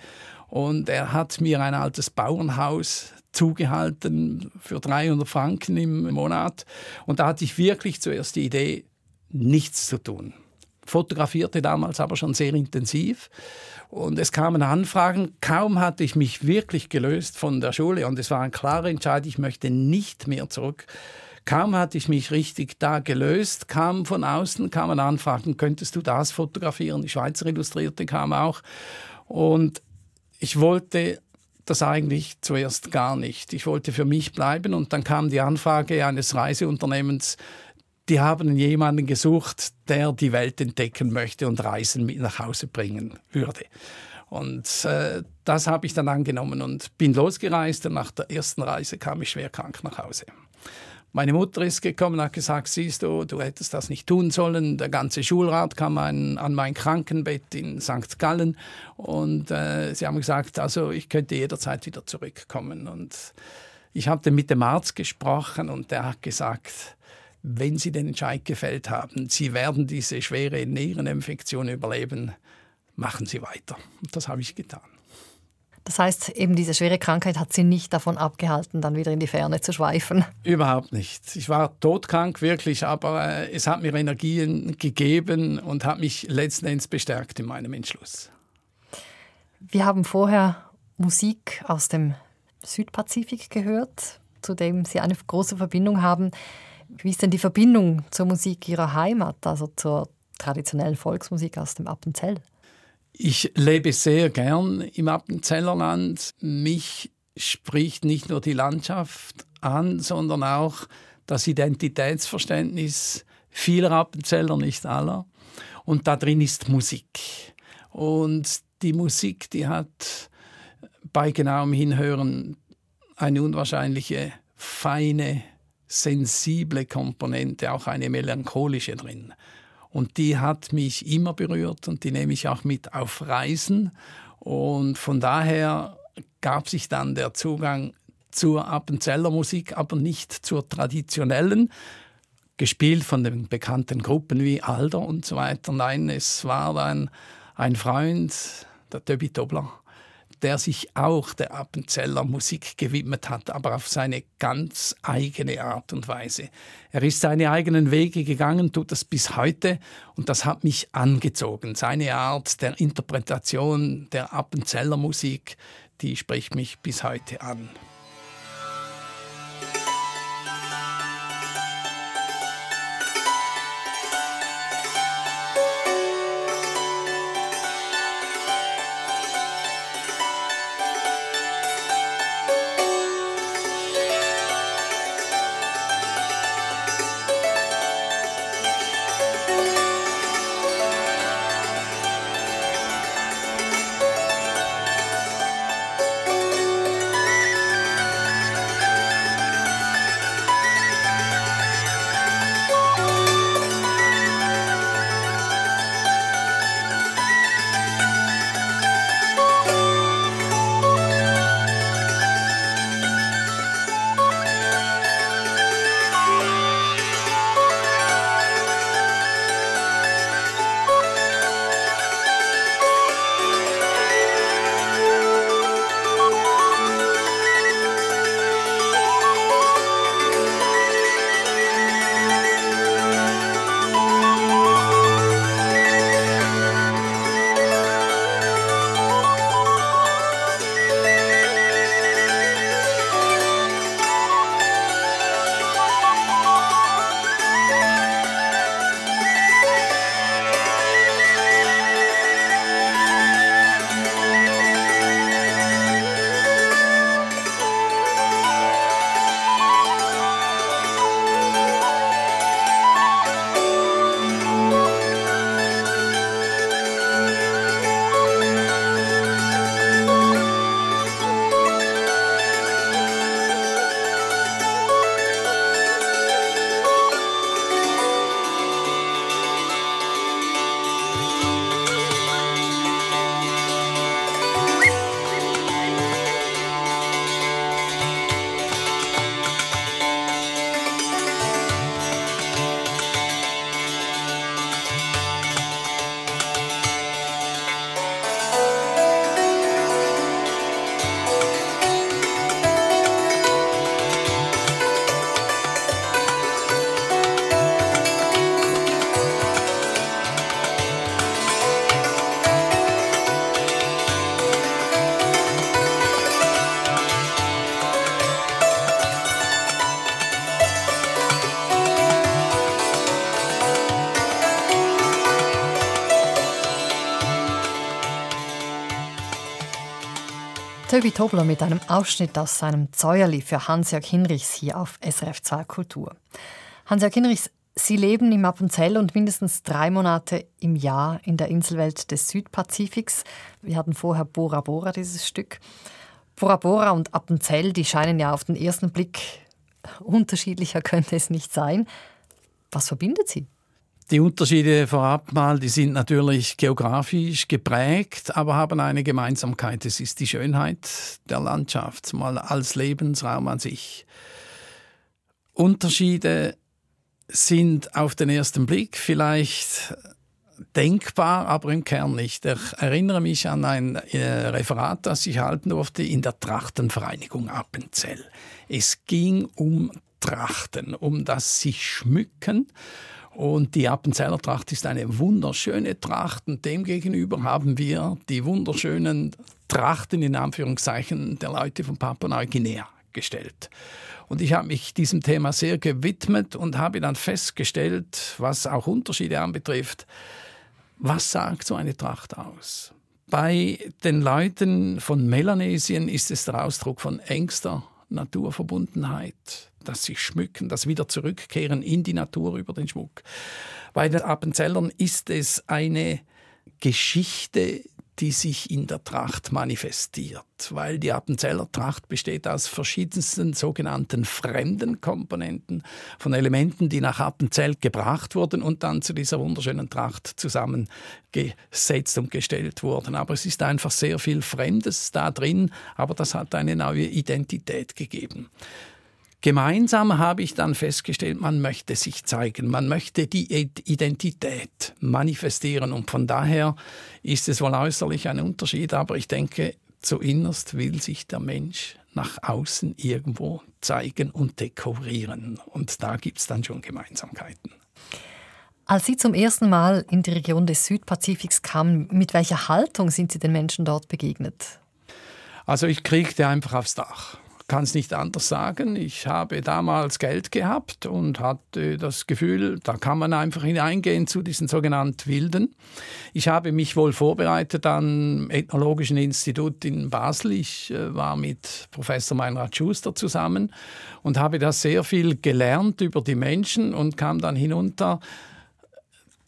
Und er hat mir ein altes Bauernhaus zugehalten für 300 Franken im Monat. Und da hatte ich wirklich zuerst die Idee, nichts zu tun. Fotografierte damals aber schon sehr intensiv. Und es kamen Anfragen. Kaum hatte ich mich wirklich gelöst von der Schule und es war ein klarer Entscheid, ich möchte nicht mehr zurück. Kaum hatte ich mich richtig da gelöst, kam von außen, kamen Anfragen, könntest du das fotografieren? Die Schweizer Illustrierte kam auch. Und ich wollte das eigentlich zuerst gar nicht. Ich wollte für mich bleiben und dann kam die Anfrage eines Reiseunternehmens, die haben jemanden gesucht, der die Welt entdecken möchte und Reisen mit nach Hause bringen würde. Und äh, das habe ich dann angenommen und bin losgereist und nach der ersten Reise kam ich schwer krank nach Hause. Meine Mutter ist gekommen und hat gesagt, siehst du, du hättest das nicht tun sollen. Der ganze Schulrat kam ein, an mein Krankenbett in St. Gallen und äh, sie haben gesagt, also ich könnte jederzeit wieder zurückkommen. Und ich habe mit dem Arzt gesprochen und der hat gesagt, wenn Sie den Entscheid gefällt haben, Sie werden diese schwere Niereninfektion überleben, machen Sie weiter. Und das habe ich getan. Das heißt, eben diese schwere Krankheit hat Sie nicht davon abgehalten, dann wieder in die Ferne zu schweifen? Überhaupt nicht. Ich war todkrank, wirklich, aber äh, es hat mir Energien gegeben und hat mich letzten Endes bestärkt in meinem Entschluss. Wir haben vorher Musik aus dem Südpazifik gehört, zu dem Sie eine große Verbindung haben. Wie ist denn die Verbindung zur Musik Ihrer Heimat, also zur traditionellen Volksmusik aus dem Appenzell? Ich lebe sehr gern im Appenzellerland. Mich spricht nicht nur die Landschaft an, sondern auch das Identitätsverständnis vieler Appenzeller, nicht aller. Und da drin ist Musik. Und die Musik, die hat bei genauem Hinhören eine unwahrscheinliche, feine, sensible Komponente, auch eine melancholische drin. Und die hat mich immer berührt und die nehme ich auch mit auf Reisen. Und von daher gab sich dann der Zugang zur Appenzeller Musik, aber nicht zur traditionellen, gespielt von den bekannten Gruppen wie Alder und so weiter. Nein, es war ein, ein Freund, der Töbi Dobler, der sich auch der Appenzeller Musik gewidmet hat, aber auf seine ganz eigene Art und Weise. Er ist seine eigenen Wege gegangen, tut das bis heute und das hat mich angezogen. Seine Art der Interpretation der Appenzeller Musik, die spricht mich bis heute an. Tobi Tobler mit einem Ausschnitt aus seinem Zäuerli für Hans-Jörg Hinrichs hier auf SRF 2 Kultur. Hans-Jörg Hinrichs, Sie leben im Appenzell und mindestens drei Monate im Jahr in der Inselwelt des Südpazifiks. Wir hatten vorher Bora Bora, dieses Stück. Bora Bora und Appenzell, die scheinen ja auf den ersten Blick unterschiedlicher könnte es nicht sein. Was verbindet sie? Die Unterschiede vorab mal, die sind natürlich geografisch geprägt, aber haben eine Gemeinsamkeit. Es ist die Schönheit der Landschaft, mal als Lebensraum an sich. Unterschiede sind auf den ersten Blick vielleicht denkbar, aber im Kern nicht. Ich erinnere mich an ein äh, Referat, das ich halten durfte in der Trachtenvereinigung Appenzell. Es ging um Trachten, um das sich schmücken. Und die Appenzeller Tracht ist eine wunderschöne Tracht und demgegenüber haben wir die wunderschönen Trachten in Anführungszeichen der Leute von Papua-Neuguinea gestellt. Und ich habe mich diesem Thema sehr gewidmet und habe dann festgestellt, was auch Unterschiede anbetrifft, was sagt so eine Tracht aus? Bei den Leuten von Melanesien ist es der Ausdruck von engster Naturverbundenheit, das sich schmücken, das wieder zurückkehren in die Natur über den Schmuck. Bei den Appenzellern ist es eine Geschichte, die sich in der Tracht manifestiert, weil die Appenzeller Tracht besteht aus verschiedensten sogenannten fremden Komponenten, von Elementen, die nach Appenzell gebracht wurden und dann zu dieser wunderschönen Tracht zusammengesetzt und gestellt wurden. Aber es ist einfach sehr viel Fremdes da drin, aber das hat eine neue Identität gegeben. Gemeinsam habe ich dann festgestellt, man möchte sich zeigen, man möchte die Identität manifestieren und von daher ist es wohl äußerlich ein Unterschied, aber ich denke, zuinnerst will sich der Mensch nach außen irgendwo zeigen und dekorieren und da gibt es dann schon Gemeinsamkeiten. Als Sie zum ersten Mal in die Region des Südpazifiks kamen, mit welcher Haltung sind Sie den Menschen dort begegnet? Also ich kriegte einfach aufs Dach kann es nicht anders sagen. Ich habe damals Geld gehabt und hatte das Gefühl, da kann man einfach hineingehen zu diesen sogenannten Wilden. Ich habe mich wohl vorbereitet am Ethnologischen Institut in Basel. Ich äh, war mit Professor Meinrad Schuster zusammen und habe da sehr viel gelernt über die Menschen und kam dann hinunter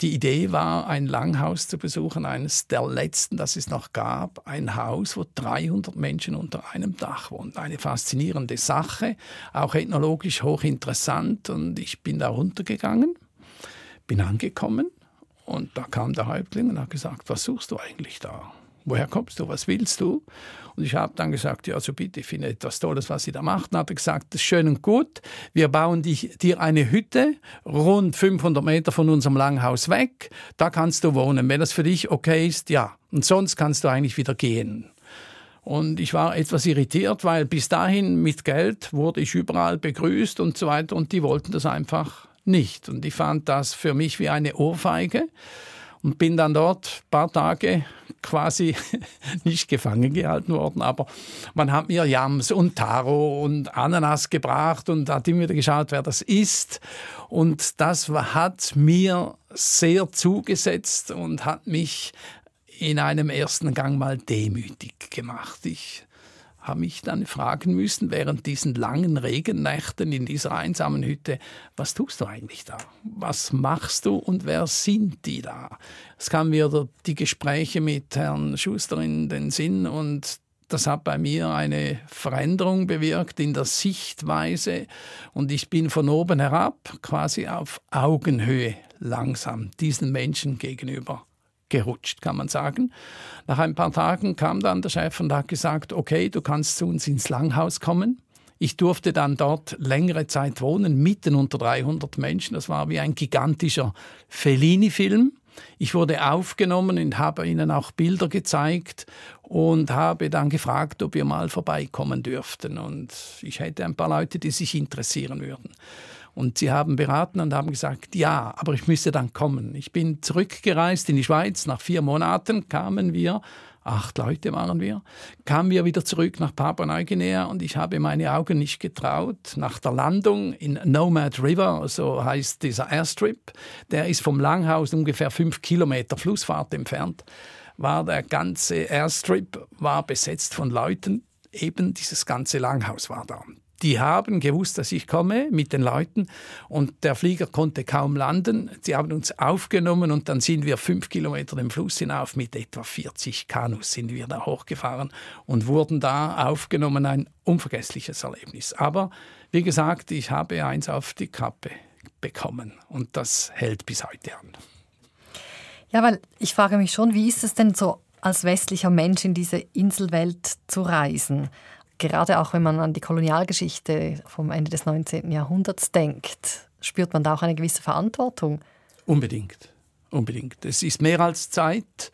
die Idee war, ein Langhaus zu besuchen, eines der letzten, das es noch gab. Ein Haus, wo 300 Menschen unter einem Dach wohnen. Eine faszinierende Sache, auch ethnologisch hochinteressant. Und ich bin da runtergegangen, bin angekommen und da kam der Häuptling und hat gesagt, was suchst du eigentlich da? woher kommst du, was willst du? Und ich habe dann gesagt, ja, so bitte, ich finde etwas Tolles, was Sie da macht. Und hat er gesagt, das ist schön und gut, wir bauen dich, dir eine Hütte rund 500 Meter von unserem Langhaus weg, da kannst du wohnen. Wenn das für dich okay ist, ja. Und sonst kannst du eigentlich wieder gehen. Und ich war etwas irritiert, weil bis dahin mit Geld wurde ich überall begrüßt und so weiter und die wollten das einfach nicht. Und ich fand das für mich wie eine Ohrfeige und bin dann dort ein paar Tage quasi nicht gefangen gehalten worden, aber man hat mir Jams und Taro und Ananas gebracht und hat immer wieder geschaut, wer das ist. Und das hat mir sehr zugesetzt und hat mich in einem ersten Gang mal demütig gemacht. Ich habe mich dann fragen müssen, während diesen langen Regennächten in dieser einsamen Hütte, was tust du eigentlich da? Was machst du und wer sind die da? Es kamen wieder die Gespräche mit Herrn Schuster in den Sinn und das hat bei mir eine Veränderung bewirkt in der Sichtweise und ich bin von oben herab quasi auf Augenhöhe langsam diesen Menschen gegenüber gerutscht, kann man sagen. Nach ein paar Tagen kam dann der Chef und hat gesagt, okay, du kannst zu uns ins Langhaus kommen. Ich durfte dann dort längere Zeit wohnen, mitten unter 300 Menschen. Das war wie ein gigantischer Fellini-Film. Ich wurde aufgenommen und habe ihnen auch Bilder gezeigt und habe dann gefragt, ob wir mal vorbeikommen dürften. Und ich hätte ein paar Leute, die sich interessieren würden. Und sie haben beraten und haben gesagt, ja, aber ich müsste dann kommen. Ich bin zurückgereist in die Schweiz. Nach vier Monaten kamen wir, acht Leute waren wir, kamen wir wieder zurück nach Papua-Neuguinea und ich habe meine Augen nicht getraut. Nach der Landung in Nomad River, so heißt dieser Airstrip, der ist vom Langhaus ungefähr fünf Kilometer Flussfahrt entfernt, war der ganze Airstrip war besetzt von Leuten, eben dieses ganze Langhaus war da. Die haben gewusst, dass ich komme mit den Leuten und der Flieger konnte kaum landen. Sie haben uns aufgenommen und dann sind wir fünf Kilometer den Fluss hinauf mit etwa 40 Kanus sind wir da hochgefahren und wurden da aufgenommen. Ein unvergessliches Erlebnis. Aber wie gesagt, ich habe eins auf die Kappe bekommen und das hält bis heute an. Ja, weil ich frage mich schon, wie ist es denn so als westlicher Mensch in diese Inselwelt zu reisen? Gerade auch wenn man an die Kolonialgeschichte vom Ende des 19. Jahrhunderts denkt, spürt man da auch eine gewisse Verantwortung? Unbedingt, unbedingt. Es ist mehr als Zeit,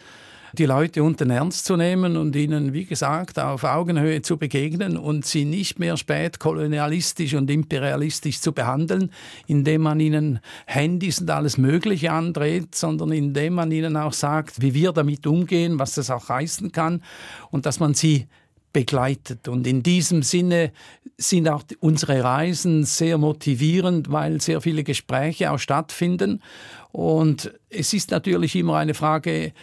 die Leute unter den Ernst zu nehmen und ihnen, wie gesagt, auf Augenhöhe zu begegnen und sie nicht mehr spät kolonialistisch und imperialistisch zu behandeln, indem man ihnen Handys und alles Mögliche andreht, sondern indem man ihnen auch sagt, wie wir damit umgehen, was das auch heißen kann und dass man sie begleitet. Und in diesem Sinne sind auch unsere Reisen sehr motivierend, weil sehr viele Gespräche auch stattfinden. Und es ist natürlich immer eine Frage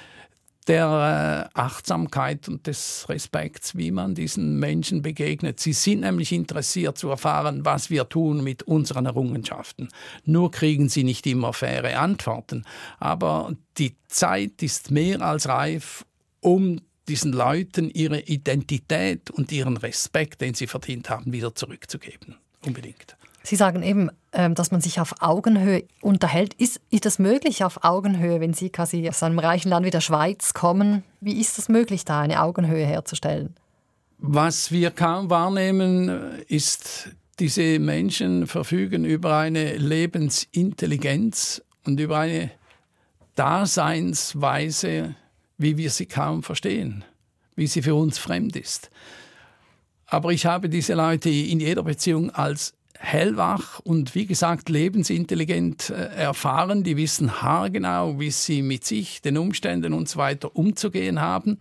der äh, Achtsamkeit und des Respekts, wie man diesen Menschen begegnet. Sie sind nämlich interessiert zu erfahren, was wir tun mit unseren Errungenschaften. Nur kriegen sie nicht immer faire Antworten. Aber die Zeit ist mehr als reif, um diesen Leuten ihre Identität und ihren Respekt, den sie verdient haben, wieder zurückzugeben. Unbedingt. Sie sagen eben, ähm, dass man sich auf Augenhöhe unterhält. Ist, ist das möglich auf Augenhöhe, wenn Sie quasi aus einem reichen Land wie der Schweiz kommen? Wie ist das möglich, da eine Augenhöhe herzustellen? Was wir kaum wahrnehmen, ist, diese Menschen verfügen über eine Lebensintelligenz und über eine Daseinsweise, wie wir sie kaum verstehen, wie sie für uns fremd ist. Aber ich habe diese Leute in jeder Beziehung als hellwach und wie gesagt lebensintelligent äh, erfahren. Die wissen haargenau, wie sie mit sich, den Umständen und so weiter umzugehen haben.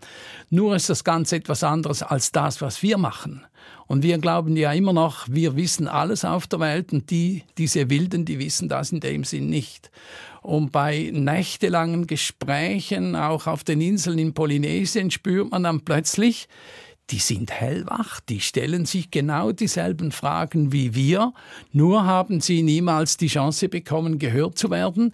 Nur ist das Ganze etwas anderes als das, was wir machen. Und wir glauben ja immer noch, wir wissen alles auf der Welt und die, diese Wilden, die wissen das in dem Sinn nicht. Und bei nächtelangen Gesprächen, auch auf den Inseln in Polynesien, spürt man dann plötzlich, die sind hellwach, die stellen sich genau dieselben Fragen wie wir, nur haben sie niemals die Chance bekommen, gehört zu werden.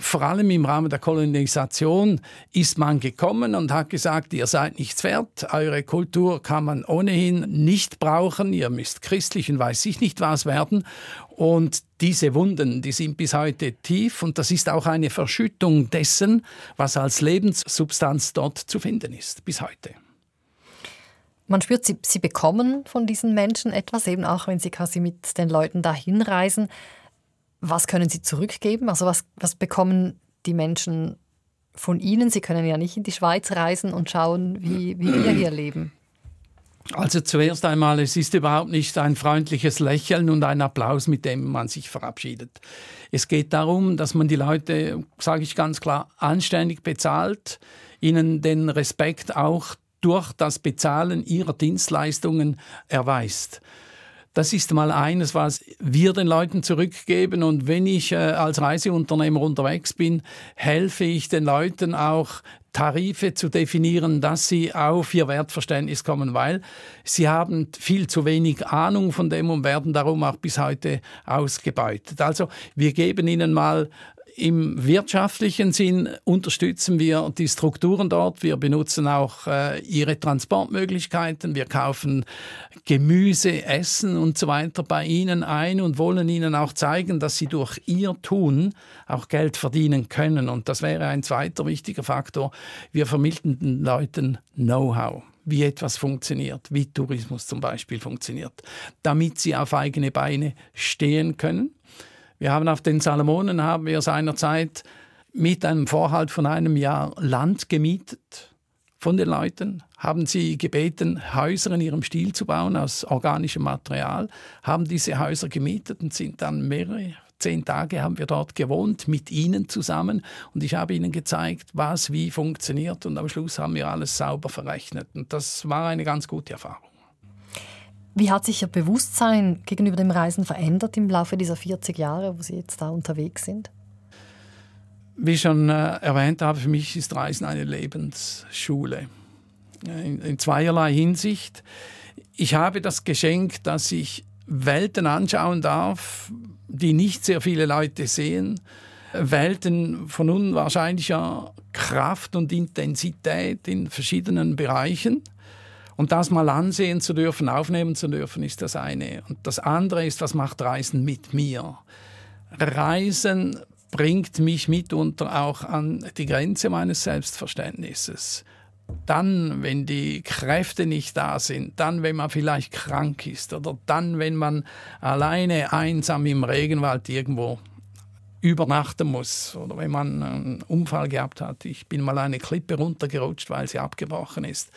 Vor allem im Rahmen der Kolonisation ist man gekommen und hat gesagt, ihr seid nichts wert, eure Kultur kann man ohnehin nicht brauchen, ihr müsst christlich und weiß ich nicht was werden. Und diese Wunden, die sind bis heute tief und das ist auch eine Verschüttung dessen, was als Lebenssubstanz dort zu finden ist, bis heute. Man spürt, sie, sie bekommen von diesen Menschen etwas, eben auch wenn sie quasi mit den Leuten dahin reisen. Was können sie zurückgeben? Also was, was bekommen die Menschen von ihnen? Sie können ja nicht in die Schweiz reisen und schauen, wie, wie wir hier leben. Also zuerst einmal, es ist überhaupt nicht ein freundliches Lächeln und ein Applaus, mit dem man sich verabschiedet. Es geht darum, dass man die Leute, sage ich ganz klar, anständig bezahlt, ihnen den Respekt auch durch das Bezahlen ihrer Dienstleistungen erweist. Das ist mal eines, was wir den Leuten zurückgeben. Und wenn ich äh, als Reiseunternehmer unterwegs bin, helfe ich den Leuten auch, Tarife zu definieren, dass sie auf ihr Wertverständnis kommen, weil sie haben viel zu wenig Ahnung von dem und werden darum auch bis heute ausgebeutet. Also wir geben ihnen mal im wirtschaftlichen Sinn unterstützen wir die Strukturen dort. Wir benutzen auch äh, ihre Transportmöglichkeiten. Wir kaufen Gemüse, Essen und so weiter bei ihnen ein und wollen ihnen auch zeigen, dass sie durch ihr Tun auch Geld verdienen können. Und das wäre ein zweiter wichtiger Faktor. Wir vermitteln den Leuten Know-how wie etwas funktioniert, wie Tourismus zum Beispiel funktioniert, damit sie auf eigene Beine stehen können wir haben auf den Salomonen haben wir seinerzeit mit einem Vorhalt von einem Jahr Land gemietet. Von den Leuten, haben sie gebeten, Häuser in ihrem Stil zu bauen aus organischem Material, haben diese Häuser gemietet und sind dann mehrere zehn Tage haben wir dort gewohnt mit ihnen zusammen. Und ich habe ihnen gezeigt, was wie funktioniert. Und am Schluss haben wir alles sauber verrechnet. Und das war eine ganz gute Erfahrung. Wie hat sich Ihr Bewusstsein gegenüber dem Reisen verändert im Laufe dieser 40 Jahre, wo Sie jetzt da unterwegs sind? Wie ich schon äh, erwähnt habe, für mich ist Reisen eine Lebensschule. In, in zweierlei Hinsicht. ich habe das Geschenk, dass ich Welten anschauen darf, die nicht sehr viele Leute sehen. Welten von unwahrscheinlicher Kraft und Intensität in verschiedenen Bereichen. Und das mal ansehen zu dürfen, aufnehmen zu dürfen, ist das eine. Und das andere ist, was macht Reisen mit mir? Reisen bringt mich mitunter auch an die Grenze meines Selbstverständnisses. Dann, wenn die Kräfte nicht da sind, dann, wenn man vielleicht krank ist oder dann, wenn man alleine einsam im Regenwald irgendwo übernachten muss oder wenn man einen Unfall gehabt hat. Ich bin mal eine Klippe runtergerutscht, weil sie abgebrochen ist.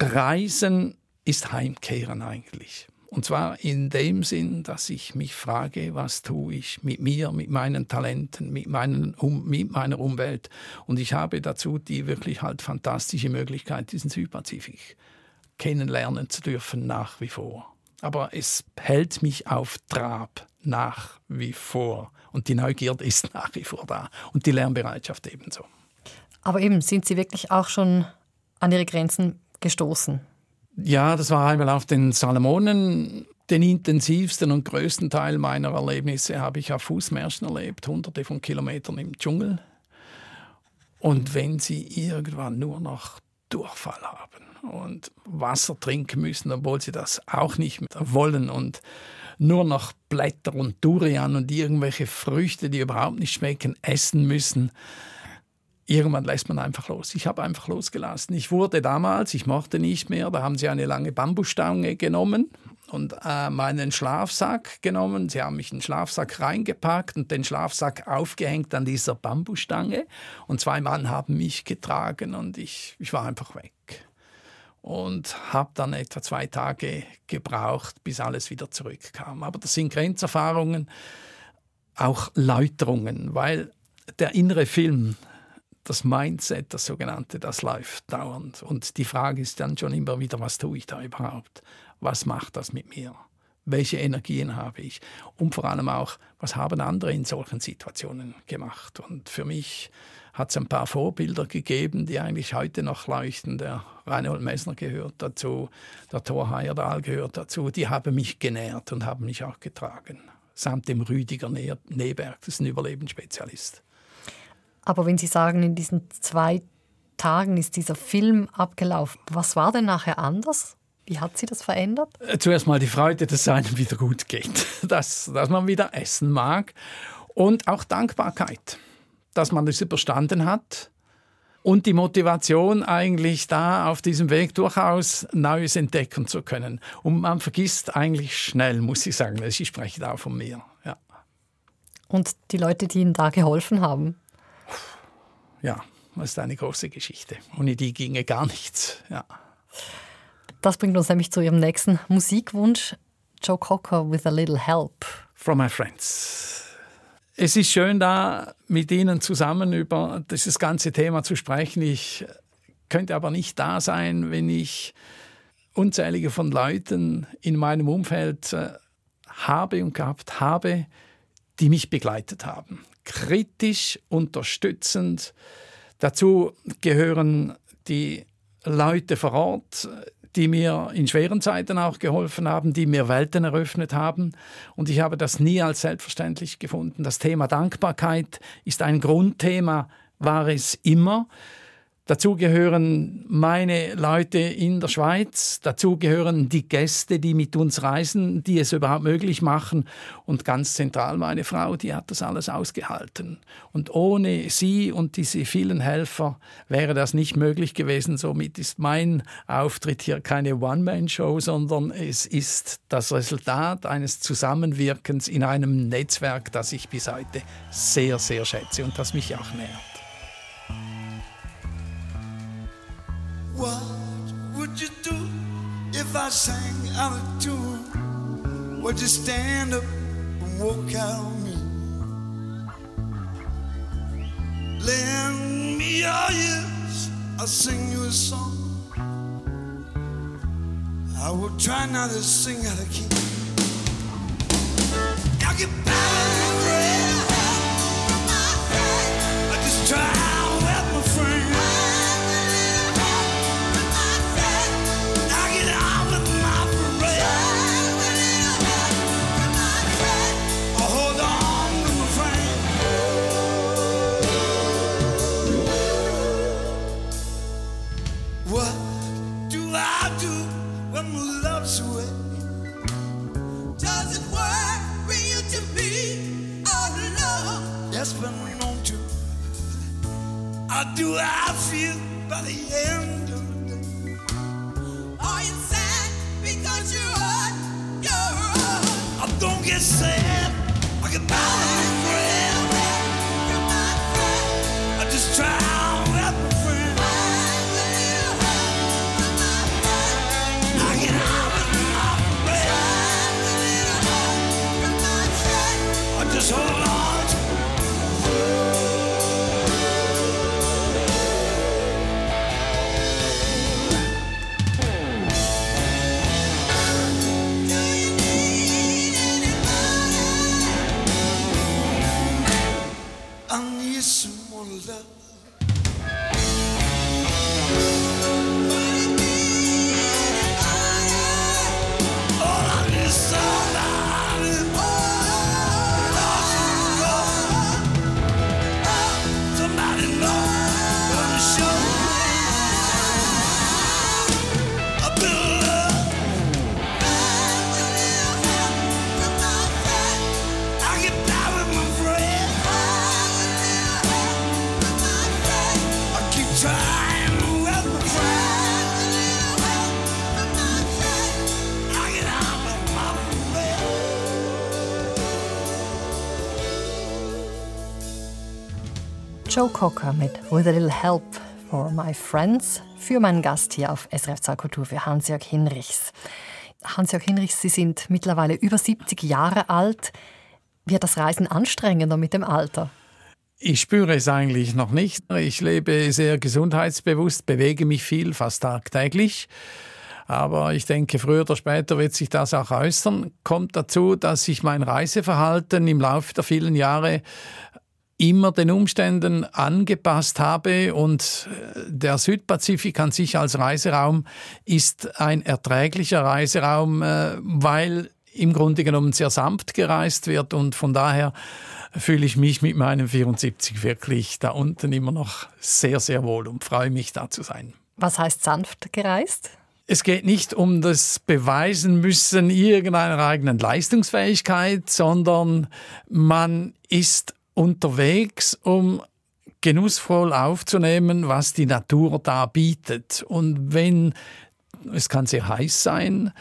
Reisen ist Heimkehren eigentlich. Und zwar in dem Sinn, dass ich mich frage, was tue ich mit mir, mit meinen Talenten, mit, meinen, um, mit meiner Umwelt. Und ich habe dazu die wirklich halt fantastische Möglichkeit, diesen Südpazifik kennenlernen zu dürfen nach wie vor. Aber es hält mich auf Trab nach wie vor. Und die Neugierde ist nach wie vor da. Und die Lernbereitschaft ebenso. Aber eben, sind Sie wirklich auch schon an Ihre Grenzen gestoßen? Ja, das war einmal auf den Salomonen. Den intensivsten und größten Teil meiner Erlebnisse habe ich auf Fußmärschen erlebt, hunderte von Kilometern im Dschungel. Und wenn sie irgendwann nur noch Durchfall haben und Wasser trinken müssen, obwohl sie das auch nicht mehr wollen und nur noch Blätter und Durian und irgendwelche Früchte, die überhaupt nicht schmecken, essen müssen, irgendwann lässt man einfach los. Ich habe einfach losgelassen. Ich wurde damals, ich mochte nicht mehr, da haben sie eine lange Bambusstange genommen und äh, meinen Schlafsack genommen. Sie haben mich in den Schlafsack reingepackt und den Schlafsack aufgehängt an dieser Bambusstange. Und zwei Mann haben mich getragen und ich, ich war einfach weg. Und habe dann etwa zwei Tage gebraucht, bis alles wieder zurückkam. Aber das sind Grenzerfahrungen, auch Läuterungen, weil der innere Film das Mindset, das sogenannte, das läuft dauernd. Und die Frage ist dann schon immer wieder, was tue ich da überhaupt? Was macht das mit mir? Welche Energien habe ich? Und vor allem auch, was haben andere in solchen Situationen gemacht? Und für mich hat es ein paar Vorbilder gegeben, die eigentlich heute noch leuchten. Der Reinhold Messner gehört dazu, der Thor Heyerdahl gehört dazu. Die haben mich genährt und haben mich auch getragen. Samt dem Rüdiger Neberg, das ist ein Überlebensspezialist. Aber wenn Sie sagen, in diesen zwei Tagen ist dieser Film abgelaufen, was war denn nachher anders? Wie hat sie das verändert? Äh, zuerst mal die Freude, dass es einem wieder gut geht, dass, dass man wieder essen mag und auch Dankbarkeit, dass man das überstanden hat und die Motivation eigentlich da auf diesem Weg durchaus Neues entdecken zu können. Und man vergisst eigentlich schnell, muss ich sagen, ich spreche da von mir. Ja. Und die Leute, die Ihnen da geholfen haben? Ja, das ist eine große Geschichte. Ohne die ginge gar nichts. Ja. Das bringt uns nämlich zu Ihrem nächsten Musikwunsch. Joe Cocker with a little help. From my friends. Es ist schön, da mit Ihnen zusammen über dieses ganze Thema zu sprechen. Ich könnte aber nicht da sein, wenn ich unzählige von Leuten in meinem Umfeld äh, habe und gehabt habe, die mich begleitet haben kritisch, unterstützend. Dazu gehören die Leute vor Ort, die mir in schweren Zeiten auch geholfen haben, die mir Welten eröffnet haben. Und ich habe das nie als selbstverständlich gefunden. Das Thema Dankbarkeit ist ein Grundthema, war es immer. Dazu gehören meine Leute in der Schweiz, dazu gehören die Gäste, die mit uns reisen, die es überhaupt möglich machen und ganz zentral meine Frau, die hat das alles ausgehalten. Und ohne sie und diese vielen Helfer wäre das nicht möglich gewesen. Somit ist mein Auftritt hier keine One-Man-Show, sondern es ist das Resultat eines Zusammenwirkens in einem Netzwerk, das ich bis heute sehr, sehr schätze und das mich auch nährt. What would you do if I sang out of tune? Would you stand up and walk out on me? Lend me your ears, I'll sing you a song. I will try not to sing out of key. Now get back, Do I feel by the end of the day? Are you sad because you're on your own? I don't get sad. I get down Joe Cocker mit With a Little Help for My Friends für meinen Gast hier auf SRF 2 Kultur für Hans-Jörg Hinrichs. Hans-Jörg Hinrichs, Sie sind mittlerweile über 70 Jahre alt. Wird das Reisen anstrengender mit dem Alter? Ich spüre es eigentlich noch nicht. Ich lebe sehr gesundheitsbewusst, bewege mich viel, fast tagtäglich. Aber ich denke, früher oder später wird sich das auch äußern. Kommt dazu, dass sich mein Reiseverhalten im Laufe der vielen Jahre immer den Umständen angepasst habe und äh, der Südpazifik an sich als Reiseraum ist ein erträglicher Reiseraum, äh, weil im Grunde genommen sehr sanft gereist wird und von daher fühle ich mich mit meinem 74 wirklich da unten immer noch sehr, sehr wohl und freue mich da zu sein. Was heißt sanft gereist? Es geht nicht um das Beweisen müssen irgendeiner eigenen Leistungsfähigkeit, sondern man ist unterwegs, um genussvoll aufzunehmen, was die Natur da bietet. Und wenn es kann sehr heiß sein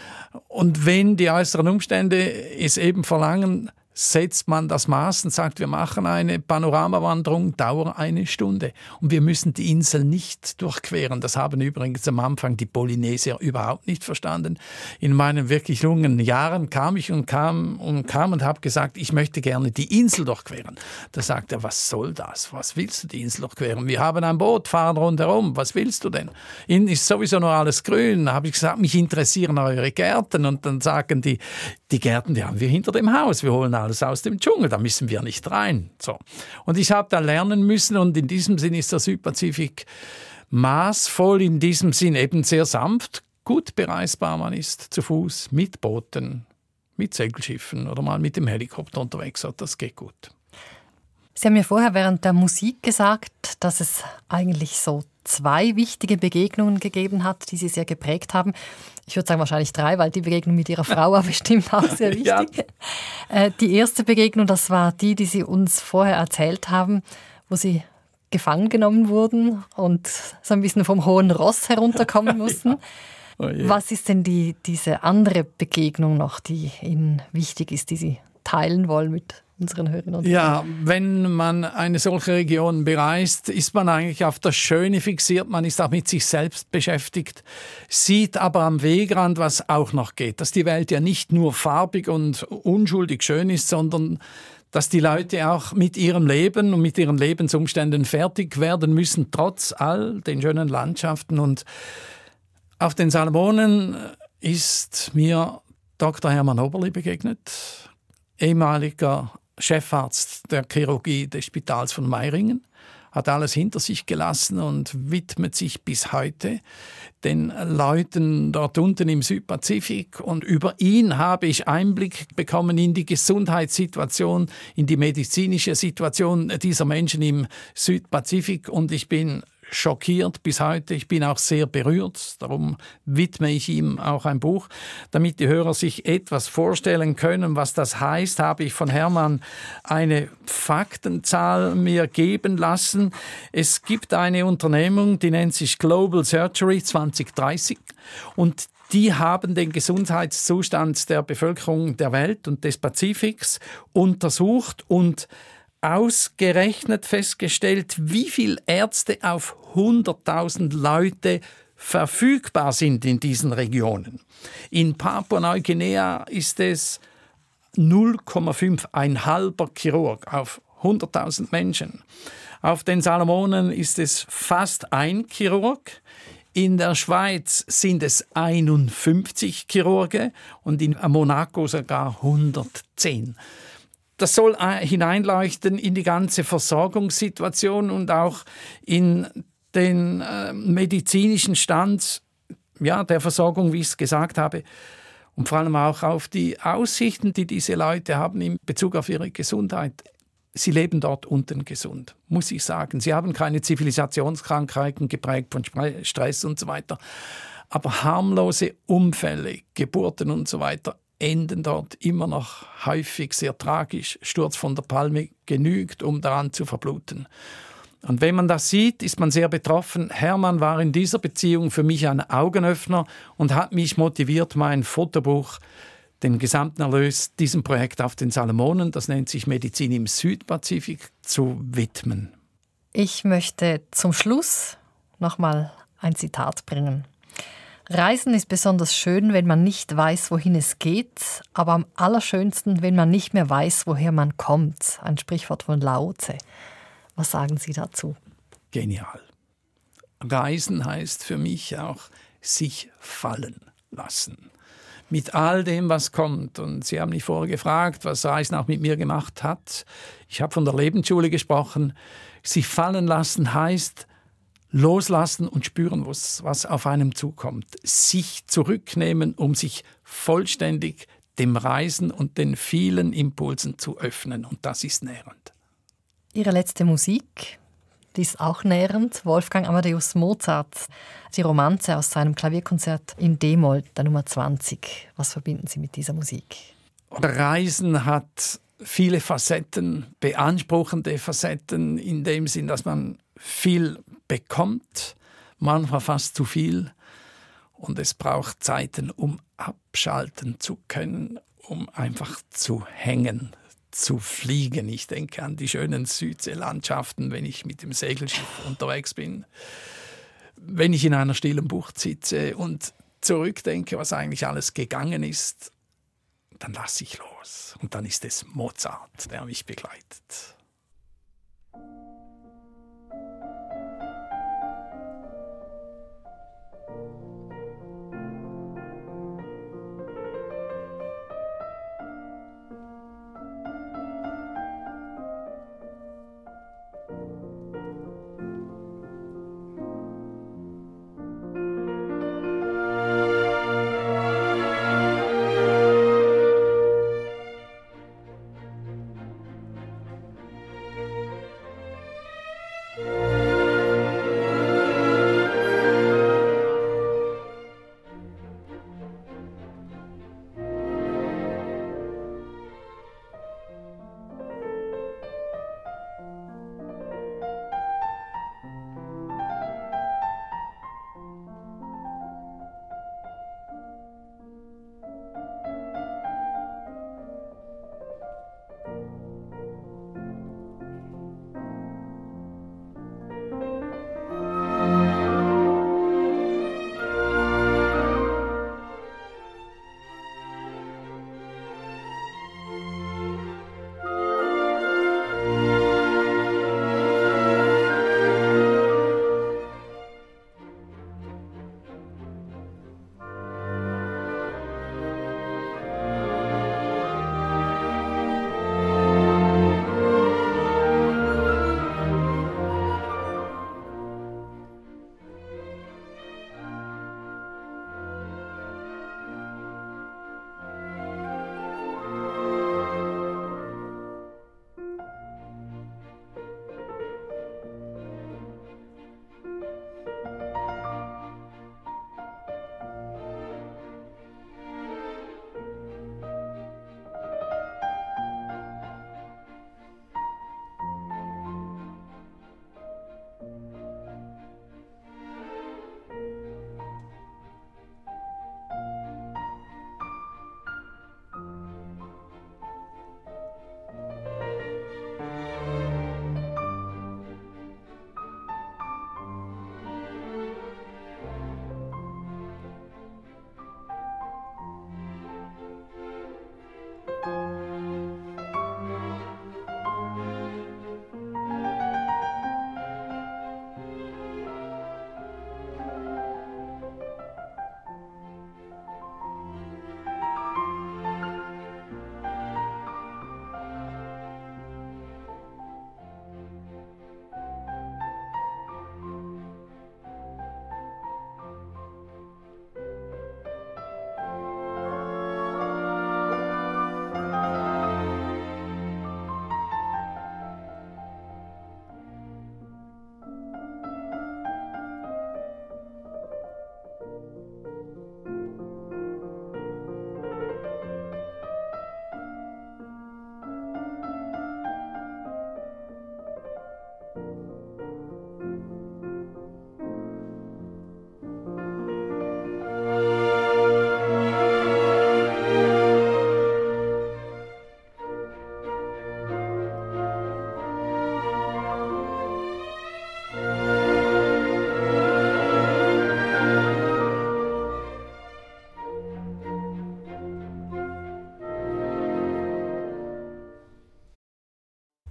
und wenn die äußeren Umstände es eben verlangen, setzt man das Maß und sagt, wir machen eine Panoramawanderung, Dauer eine Stunde. Und wir müssen die Insel nicht durchqueren. Das haben übrigens am Anfang die Polynesier überhaupt nicht verstanden. In meinen wirklich jungen Jahren kam ich und kam und kam und habe gesagt, ich möchte gerne die Insel durchqueren. Da sagt er, was soll das? Was willst du die Insel durchqueren? Wir haben ein Boot, fahren rundherum. Was willst du denn? Innen ist sowieso noch alles grün. Da habe ich gesagt, mich interessieren eure Gärten. Und dann sagen die, die Gärten, die haben wir hinter dem Haus. Wir holen alles aus dem Dschungel, da müssen wir nicht rein. So. Und ich habe da lernen müssen und in diesem Sinn ist der Südpazifik maßvoll, in diesem Sinn eben sehr sanft, gut bereisbar. Man ist zu Fuß, mit Booten, mit Segelschiffen oder mal mit dem Helikopter unterwegs. Das geht gut. Sie haben mir vorher während der Musik gesagt, dass es eigentlich so zwei wichtige Begegnungen gegeben hat, die Sie sehr geprägt haben. Ich würde sagen wahrscheinlich drei, weil die Begegnung mit Ihrer Frau war bestimmt auch sehr wichtig. Ja. Äh, Die erste Begegnung, das war die, die Sie uns vorher erzählt haben, wo Sie gefangen genommen wurden und so ein bisschen vom hohen Ross herunterkommen mussten. Oh je. Was ist denn die, diese andere Begegnung noch, die Ihnen wichtig ist, die Sie teilen wollen mit unseren Hörerinnen und Hörern? Ja, wenn man eine solche Region bereist, ist man eigentlich auf das Schöne fixiert, man ist auch mit sich selbst beschäftigt, sieht aber am Wegrand, was auch noch geht, dass die Welt ja nicht nur farbig und unschuldig schön ist, sondern dass die Leute auch mit ihrem Leben und mit ihren Lebensumständen fertig werden müssen, trotz all den schönen Landschaften. Und auf den Salomonen ist mir Dr. Hermann Oberli begegnet, ehemaliger Chefarzt der Chirurgie des Spitals von Meiringen, hat alles hinter sich gelassen und widmet sich bis heute den Leuten dort unten im Südpazifik. Und über ihn habe ich Einblick bekommen in die Gesundheitssituation, in die medizinische Situation dieser Menschen im Südpazifik. Und ich bin schockiert bis heute. Ich bin auch sehr berührt. Darum widme ich ihm auch ein Buch. Damit die Hörer sich etwas vorstellen können, was das heißt, habe ich von Hermann eine Faktenzahl mir geben lassen. Es gibt eine Unternehmung, die nennt sich Global Surgery 2030 und die haben den Gesundheitszustand der Bevölkerung der Welt und des Pazifiks untersucht und ausgerechnet festgestellt, wie viele Ärzte auf 100.000 Leute verfügbar sind in diesen Regionen. In Papua-Neuguinea ist es 0,5, ein halber Chirurg auf 100.000 Menschen. Auf den Salomonen ist es fast ein Chirurg. In der Schweiz sind es 51 Chirurge und in Monaco sogar 110. Das soll hineinleuchten in die ganze Versorgungssituation und auch in den äh, medizinischen Stand ja, der Versorgung, wie ich es gesagt habe, und vor allem auch auf die Aussichten, die diese Leute haben in Bezug auf ihre Gesundheit sie leben dort unten gesund, muss ich sagen. Sie haben keine Zivilisationskrankheiten geprägt von Stress und so weiter. Aber harmlose Unfälle, Geburten und so weiter enden dort immer noch häufig sehr tragisch. Sturz von der Palme genügt, um daran zu verbluten. Und wenn man das sieht, ist man sehr betroffen. Hermann war in dieser Beziehung für mich ein Augenöffner und hat mich motiviert, mein Fotobuch den gesamten Erlös diesem Projekt auf den Salomonen, das nennt sich Medizin im Südpazifik, zu widmen. Ich möchte zum Schluss nochmal ein Zitat bringen. Reisen ist besonders schön, wenn man nicht weiß, wohin es geht, aber am allerschönsten, wenn man nicht mehr weiß, woher man kommt. Ein Sprichwort von Lao Tse. Was sagen Sie dazu? Genial. Reisen heißt für mich auch sich fallen lassen mit all dem, was kommt. Und Sie haben mich vorher gefragt, was Reisen auch mit mir gemacht hat. Ich habe von der Lebensschule gesprochen. Sich fallen lassen heißt loslassen und spüren, was, was auf einem zukommt. Sich zurücknehmen, um sich vollständig dem Reisen und den vielen Impulsen zu öffnen. Und das ist nährend. Ihre letzte Musik, die ist auch nährend. Wolfgang Amadeus Mozart, die Romanze aus seinem Klavierkonzert in D-Moll, der Nummer 20. Was verbinden Sie mit dieser Musik? Reisen hat viele Facetten, beanspruchende Facetten, in dem Sinn, dass man viel bekommt, manchmal fast zu viel. Und es braucht Zeiten, um abschalten zu können, um einfach zu hängen, zu fliegen. Ich denke an die schönen Südseelandschaften, wenn ich mit dem Segelschiff unterwegs bin, wenn ich in einer stillen Bucht sitze und zurückdenke, was eigentlich alles gegangen ist, dann lasse ich los. Und dann ist es Mozart, der mich begleitet.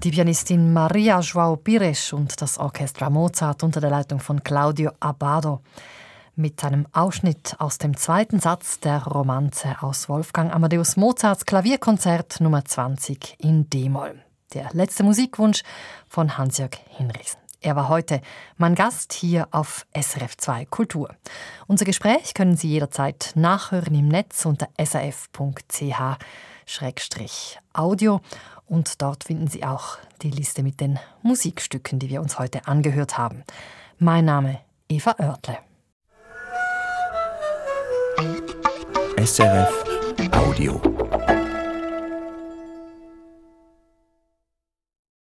Die Pianistin Maria Joao Pires und das Orchestra Mozart unter der Leitung von Claudio Abbado mit einem Ausschnitt aus dem zweiten Satz der Romanze aus Wolfgang Amadeus Mozarts Klavierkonzert Nummer 20 in D-Moll. Der letzte Musikwunsch von Hans-Jörg Hinrichsen. Er war heute mein Gast hier auf SRF 2 Kultur. Unser Gespräch können Sie jederzeit nachhören im Netz unter srf.ch-audio und dort finden Sie auch die Liste mit den Musikstücken, die wir uns heute angehört haben. Mein Name Eva Oertle. SRF Audio.